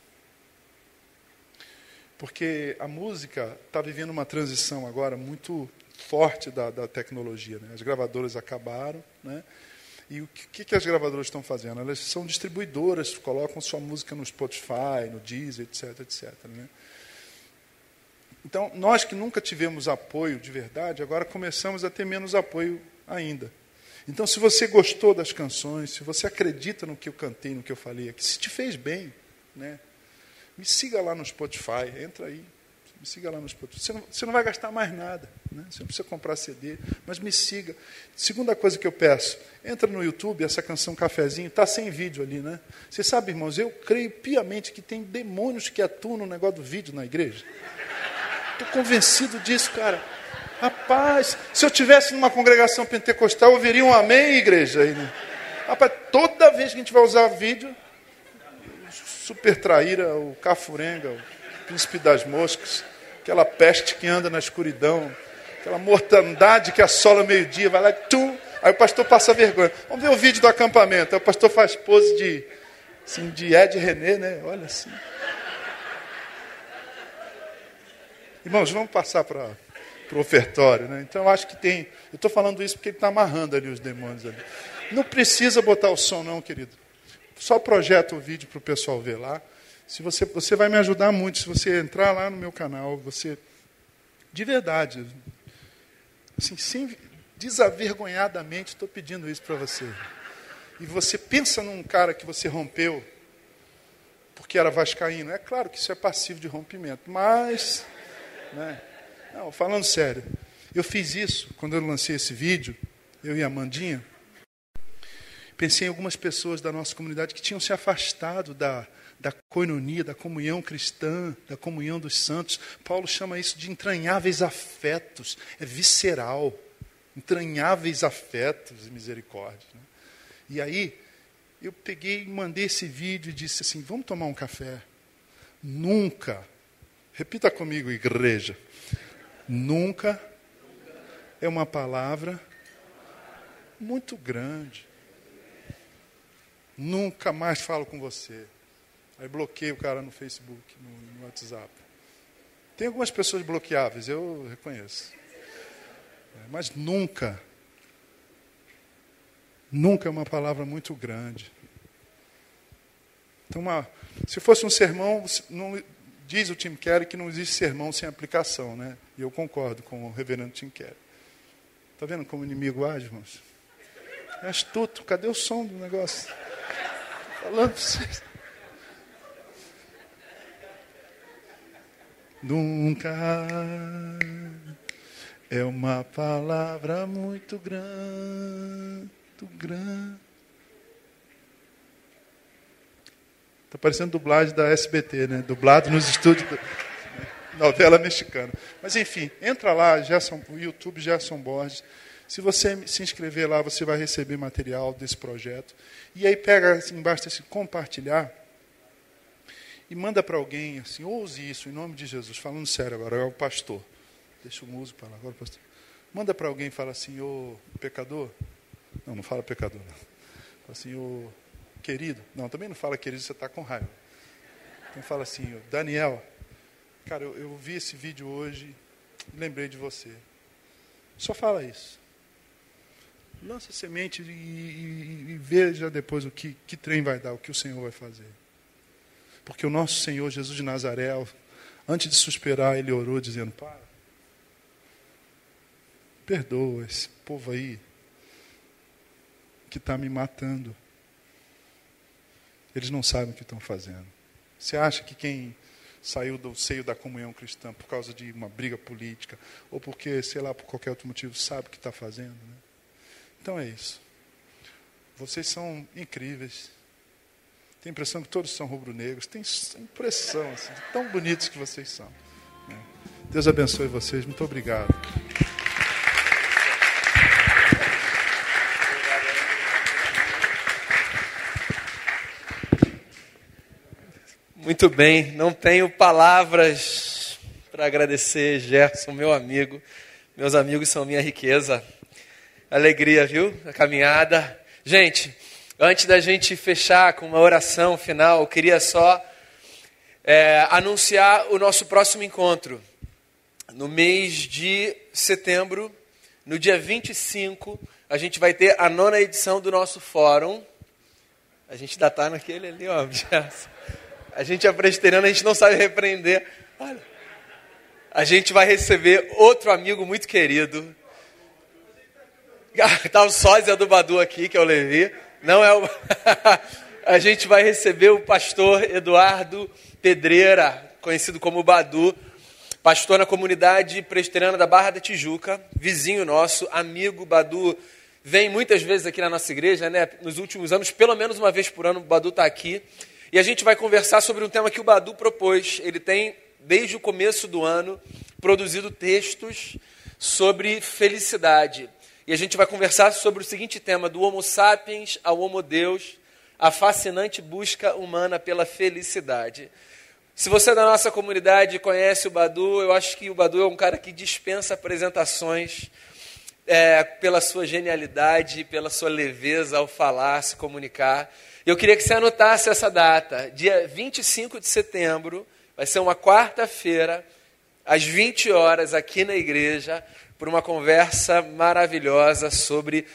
Porque a música está vivendo uma transição agora muito forte da, da tecnologia. Né? As gravadoras acabaram. Né? E o que, que as gravadoras estão fazendo? Elas são distribuidoras, colocam sua música no Spotify, no Deezer, etc. etc né? Então, nós que nunca tivemos apoio de verdade, agora começamos a ter menos apoio ainda. Então, se você gostou das canções, se você acredita no que eu cantei, no que eu falei aqui, se te fez bem, né, me siga lá no Spotify, entra aí, me siga lá no Spotify. Você não, você não vai gastar mais nada, né? você não precisa comprar CD, mas me siga. Segunda coisa que eu peço, entra no YouTube, essa canção Cafezinho, está sem vídeo ali, né? Você sabe, irmãos, eu creio piamente que tem demônios que atuam no negócio do vídeo na igreja. Estou convencido disso, cara. Rapaz, se eu tivesse numa congregação pentecostal, ouviria um amém, igreja. Aí, né? Rapaz, toda vez que a gente vai usar vídeo, super traíra, o cafurenga, o príncipe das moscas, aquela peste que anda na escuridão, aquela mortandade que assola meio-dia, vai lá e tu. Aí o pastor passa vergonha. Vamos ver o vídeo do acampamento. Aí o pastor faz pose de, assim, de Ed René, né? Olha assim. Irmãos, vamos passar para para o ofertório. Né? Então eu acho que tem. Eu estou falando isso porque ele está amarrando ali os demônios ali. Não precisa botar o som, não, querido. Só projeta o vídeo para o pessoal ver lá. Se você, você vai me ajudar muito. Se você entrar lá no meu canal, você. De verdade. Assim, sem, desavergonhadamente, estou pedindo isso para você. E você pensa num cara que você rompeu porque era vascaíno. É claro que isso é passivo de rompimento, mas. Né, não, falando sério. Eu fiz isso quando eu lancei esse vídeo, eu e a Amandinha. Pensei em algumas pessoas da nossa comunidade que tinham se afastado da, da coinonia, da comunhão cristã, da comunhão dos santos. Paulo chama isso de entranháveis afetos, é visceral. Entranháveis afetos e misericórdia. Né? E aí, eu peguei mandei esse vídeo e disse assim: vamos tomar um café. Nunca, repita comigo, igreja, Nunca é uma palavra muito grande. Nunca mais falo com você. Aí bloqueio o cara no Facebook, no, no WhatsApp. Tem algumas pessoas bloqueáveis, eu reconheço. É, mas nunca, nunca é uma palavra muito grande. Então, uma, se fosse um sermão, não, Diz o Tim Keller que não existe sermão sem aplicação, né? E eu concordo com o reverendo Tim Keller. Está vendo como inimigo age, irmãos? É astuto. Cadê o som do negócio? Falando para vocês. Nunca é uma palavra muito grande, grande. Está parecendo dublagem da SBT, né? Dublado nos estúdios. Do... Novela mexicana. Mas enfim, entra lá, Gerson, o YouTube Gerson Borges. Se você se inscrever lá, você vai receber material desse projeto. E aí pega assim, embaixo esse compartilhar e manda para alguém assim, ouse isso em nome de Jesus. Falando sério agora, é o pastor. Deixa o músico para lá, agora pastor. Manda para alguém e fala assim, ô pecador. Não, não fala pecador. Não. Fala assim, ô querido. Não, também não fala querido, você está com raiva. Então fala assim, Daniel, cara, eu, eu vi esse vídeo hoje e lembrei de você. Só fala isso. Lança semente e, e, e, veja depois o que, que trem vai dar, o que o Senhor vai fazer. Porque o nosso Senhor Jesus de Nazaré, antes de suspirar, ele orou dizendo: Para, perdoa esse povo aí que está me matando. Eles não sabem o que estão fazendo. Você acha que quem saiu do seio da comunhão cristã por causa de uma briga política, ou porque, sei lá, por qualquer outro motivo, sabe o que está fazendo. Né? Então é isso. Vocês são incríveis. Tem a impressão que todos são rubro-negros. Tem impressão, assim, tão bonitos que vocês são. Né? Deus abençoe vocês. Muito obrigado.
Muito bem, não tenho palavras para agradecer, Gerson, meu amigo. Meus amigos são minha riqueza. Alegria, viu? A caminhada. Gente, antes da gente fechar com uma oração final, eu queria só é, anunciar o nosso próximo encontro. No mês de setembro, no dia 25, a gente vai ter a nona edição do nosso fórum. A gente ainda está naquele ali, ó. A gente é presteriano, a gente não sabe repreender. Olha, a gente vai receber outro amigo muito querido. Está o sósia do Badu aqui, que é o Levi. Não é o. a gente vai receber o pastor Eduardo Pedreira, conhecido como Badu, pastor na comunidade presteriana da Barra da Tijuca, vizinho nosso, amigo Badu. Vem muitas vezes aqui na nossa igreja, né? Nos últimos anos, pelo menos uma vez por ano, o Badu está aqui. E a gente vai conversar sobre um tema que o Badu propôs. Ele tem, desde o começo do ano, produzido textos sobre felicidade. E a gente vai conversar sobre o seguinte tema: do Homo sapiens ao Homo Deus, a fascinante busca humana pela felicidade. Se você é da nossa comunidade conhece o Badu, eu acho que o Badu é um cara que dispensa apresentações é, pela sua genialidade, pela sua leveza ao falar, se comunicar. Eu queria que você anotasse essa data, dia 25 de setembro, vai ser uma quarta-feira, às 20 horas, aqui na igreja, por uma conversa maravilhosa sobre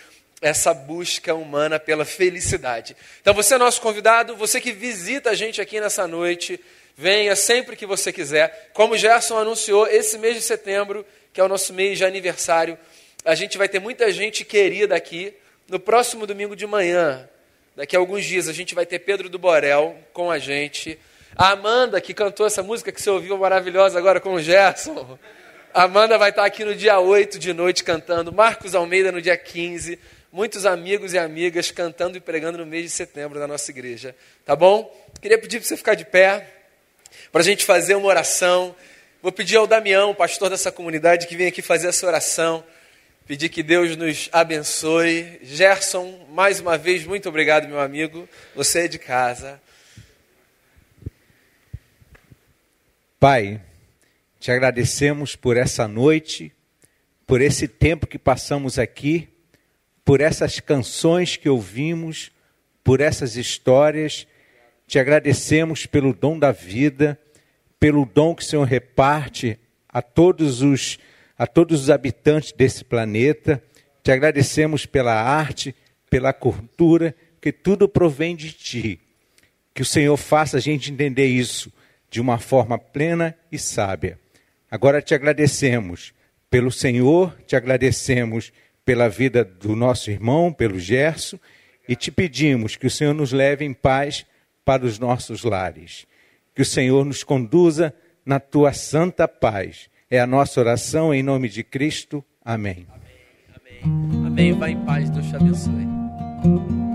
essa busca humana pela felicidade. Então, você é nosso convidado, você que visita a gente aqui nessa noite, venha sempre que você quiser. Como o Gerson anunciou, esse mês de setembro, que é o nosso mês de aniversário, a gente vai ter muita gente querida aqui. No próximo domingo de manhã, Daqui a alguns dias a gente vai ter Pedro do Borel com a gente. A Amanda, que cantou essa música que você ouviu maravilhosa agora com o Gerson. Amanda vai estar aqui no dia 8 de noite cantando. Marcos Almeida no dia 15. Muitos amigos e amigas cantando e pregando no mês de setembro na nossa igreja. Tá bom? Queria pedir para você ficar de pé, para a gente fazer uma oração. Vou pedir ao Damião, pastor dessa comunidade, que vem aqui fazer essa oração. Pedir que Deus nos abençoe. Gerson, mais uma vez, muito obrigado, meu amigo. Você é de casa.
Pai, te agradecemos por essa noite, por esse tempo que passamos aqui, por essas canções que ouvimos, por essas histórias. Te agradecemos pelo dom da vida, pelo dom que o Senhor reparte a todos os a todos os habitantes desse planeta. Te agradecemos pela arte, pela cultura, que tudo provém de ti. Que o Senhor faça a gente entender isso de uma forma plena e sábia. Agora te agradecemos pelo Senhor, te agradecemos pela vida do nosso irmão, pelo Gerson, e te pedimos que o Senhor nos leve em paz para os nossos lares. Que o Senhor nos conduza na tua santa paz é a nossa oração em nome de Cristo. Amém.
Amém. Amém. Amém. Vai em paz. Deus te abençoe.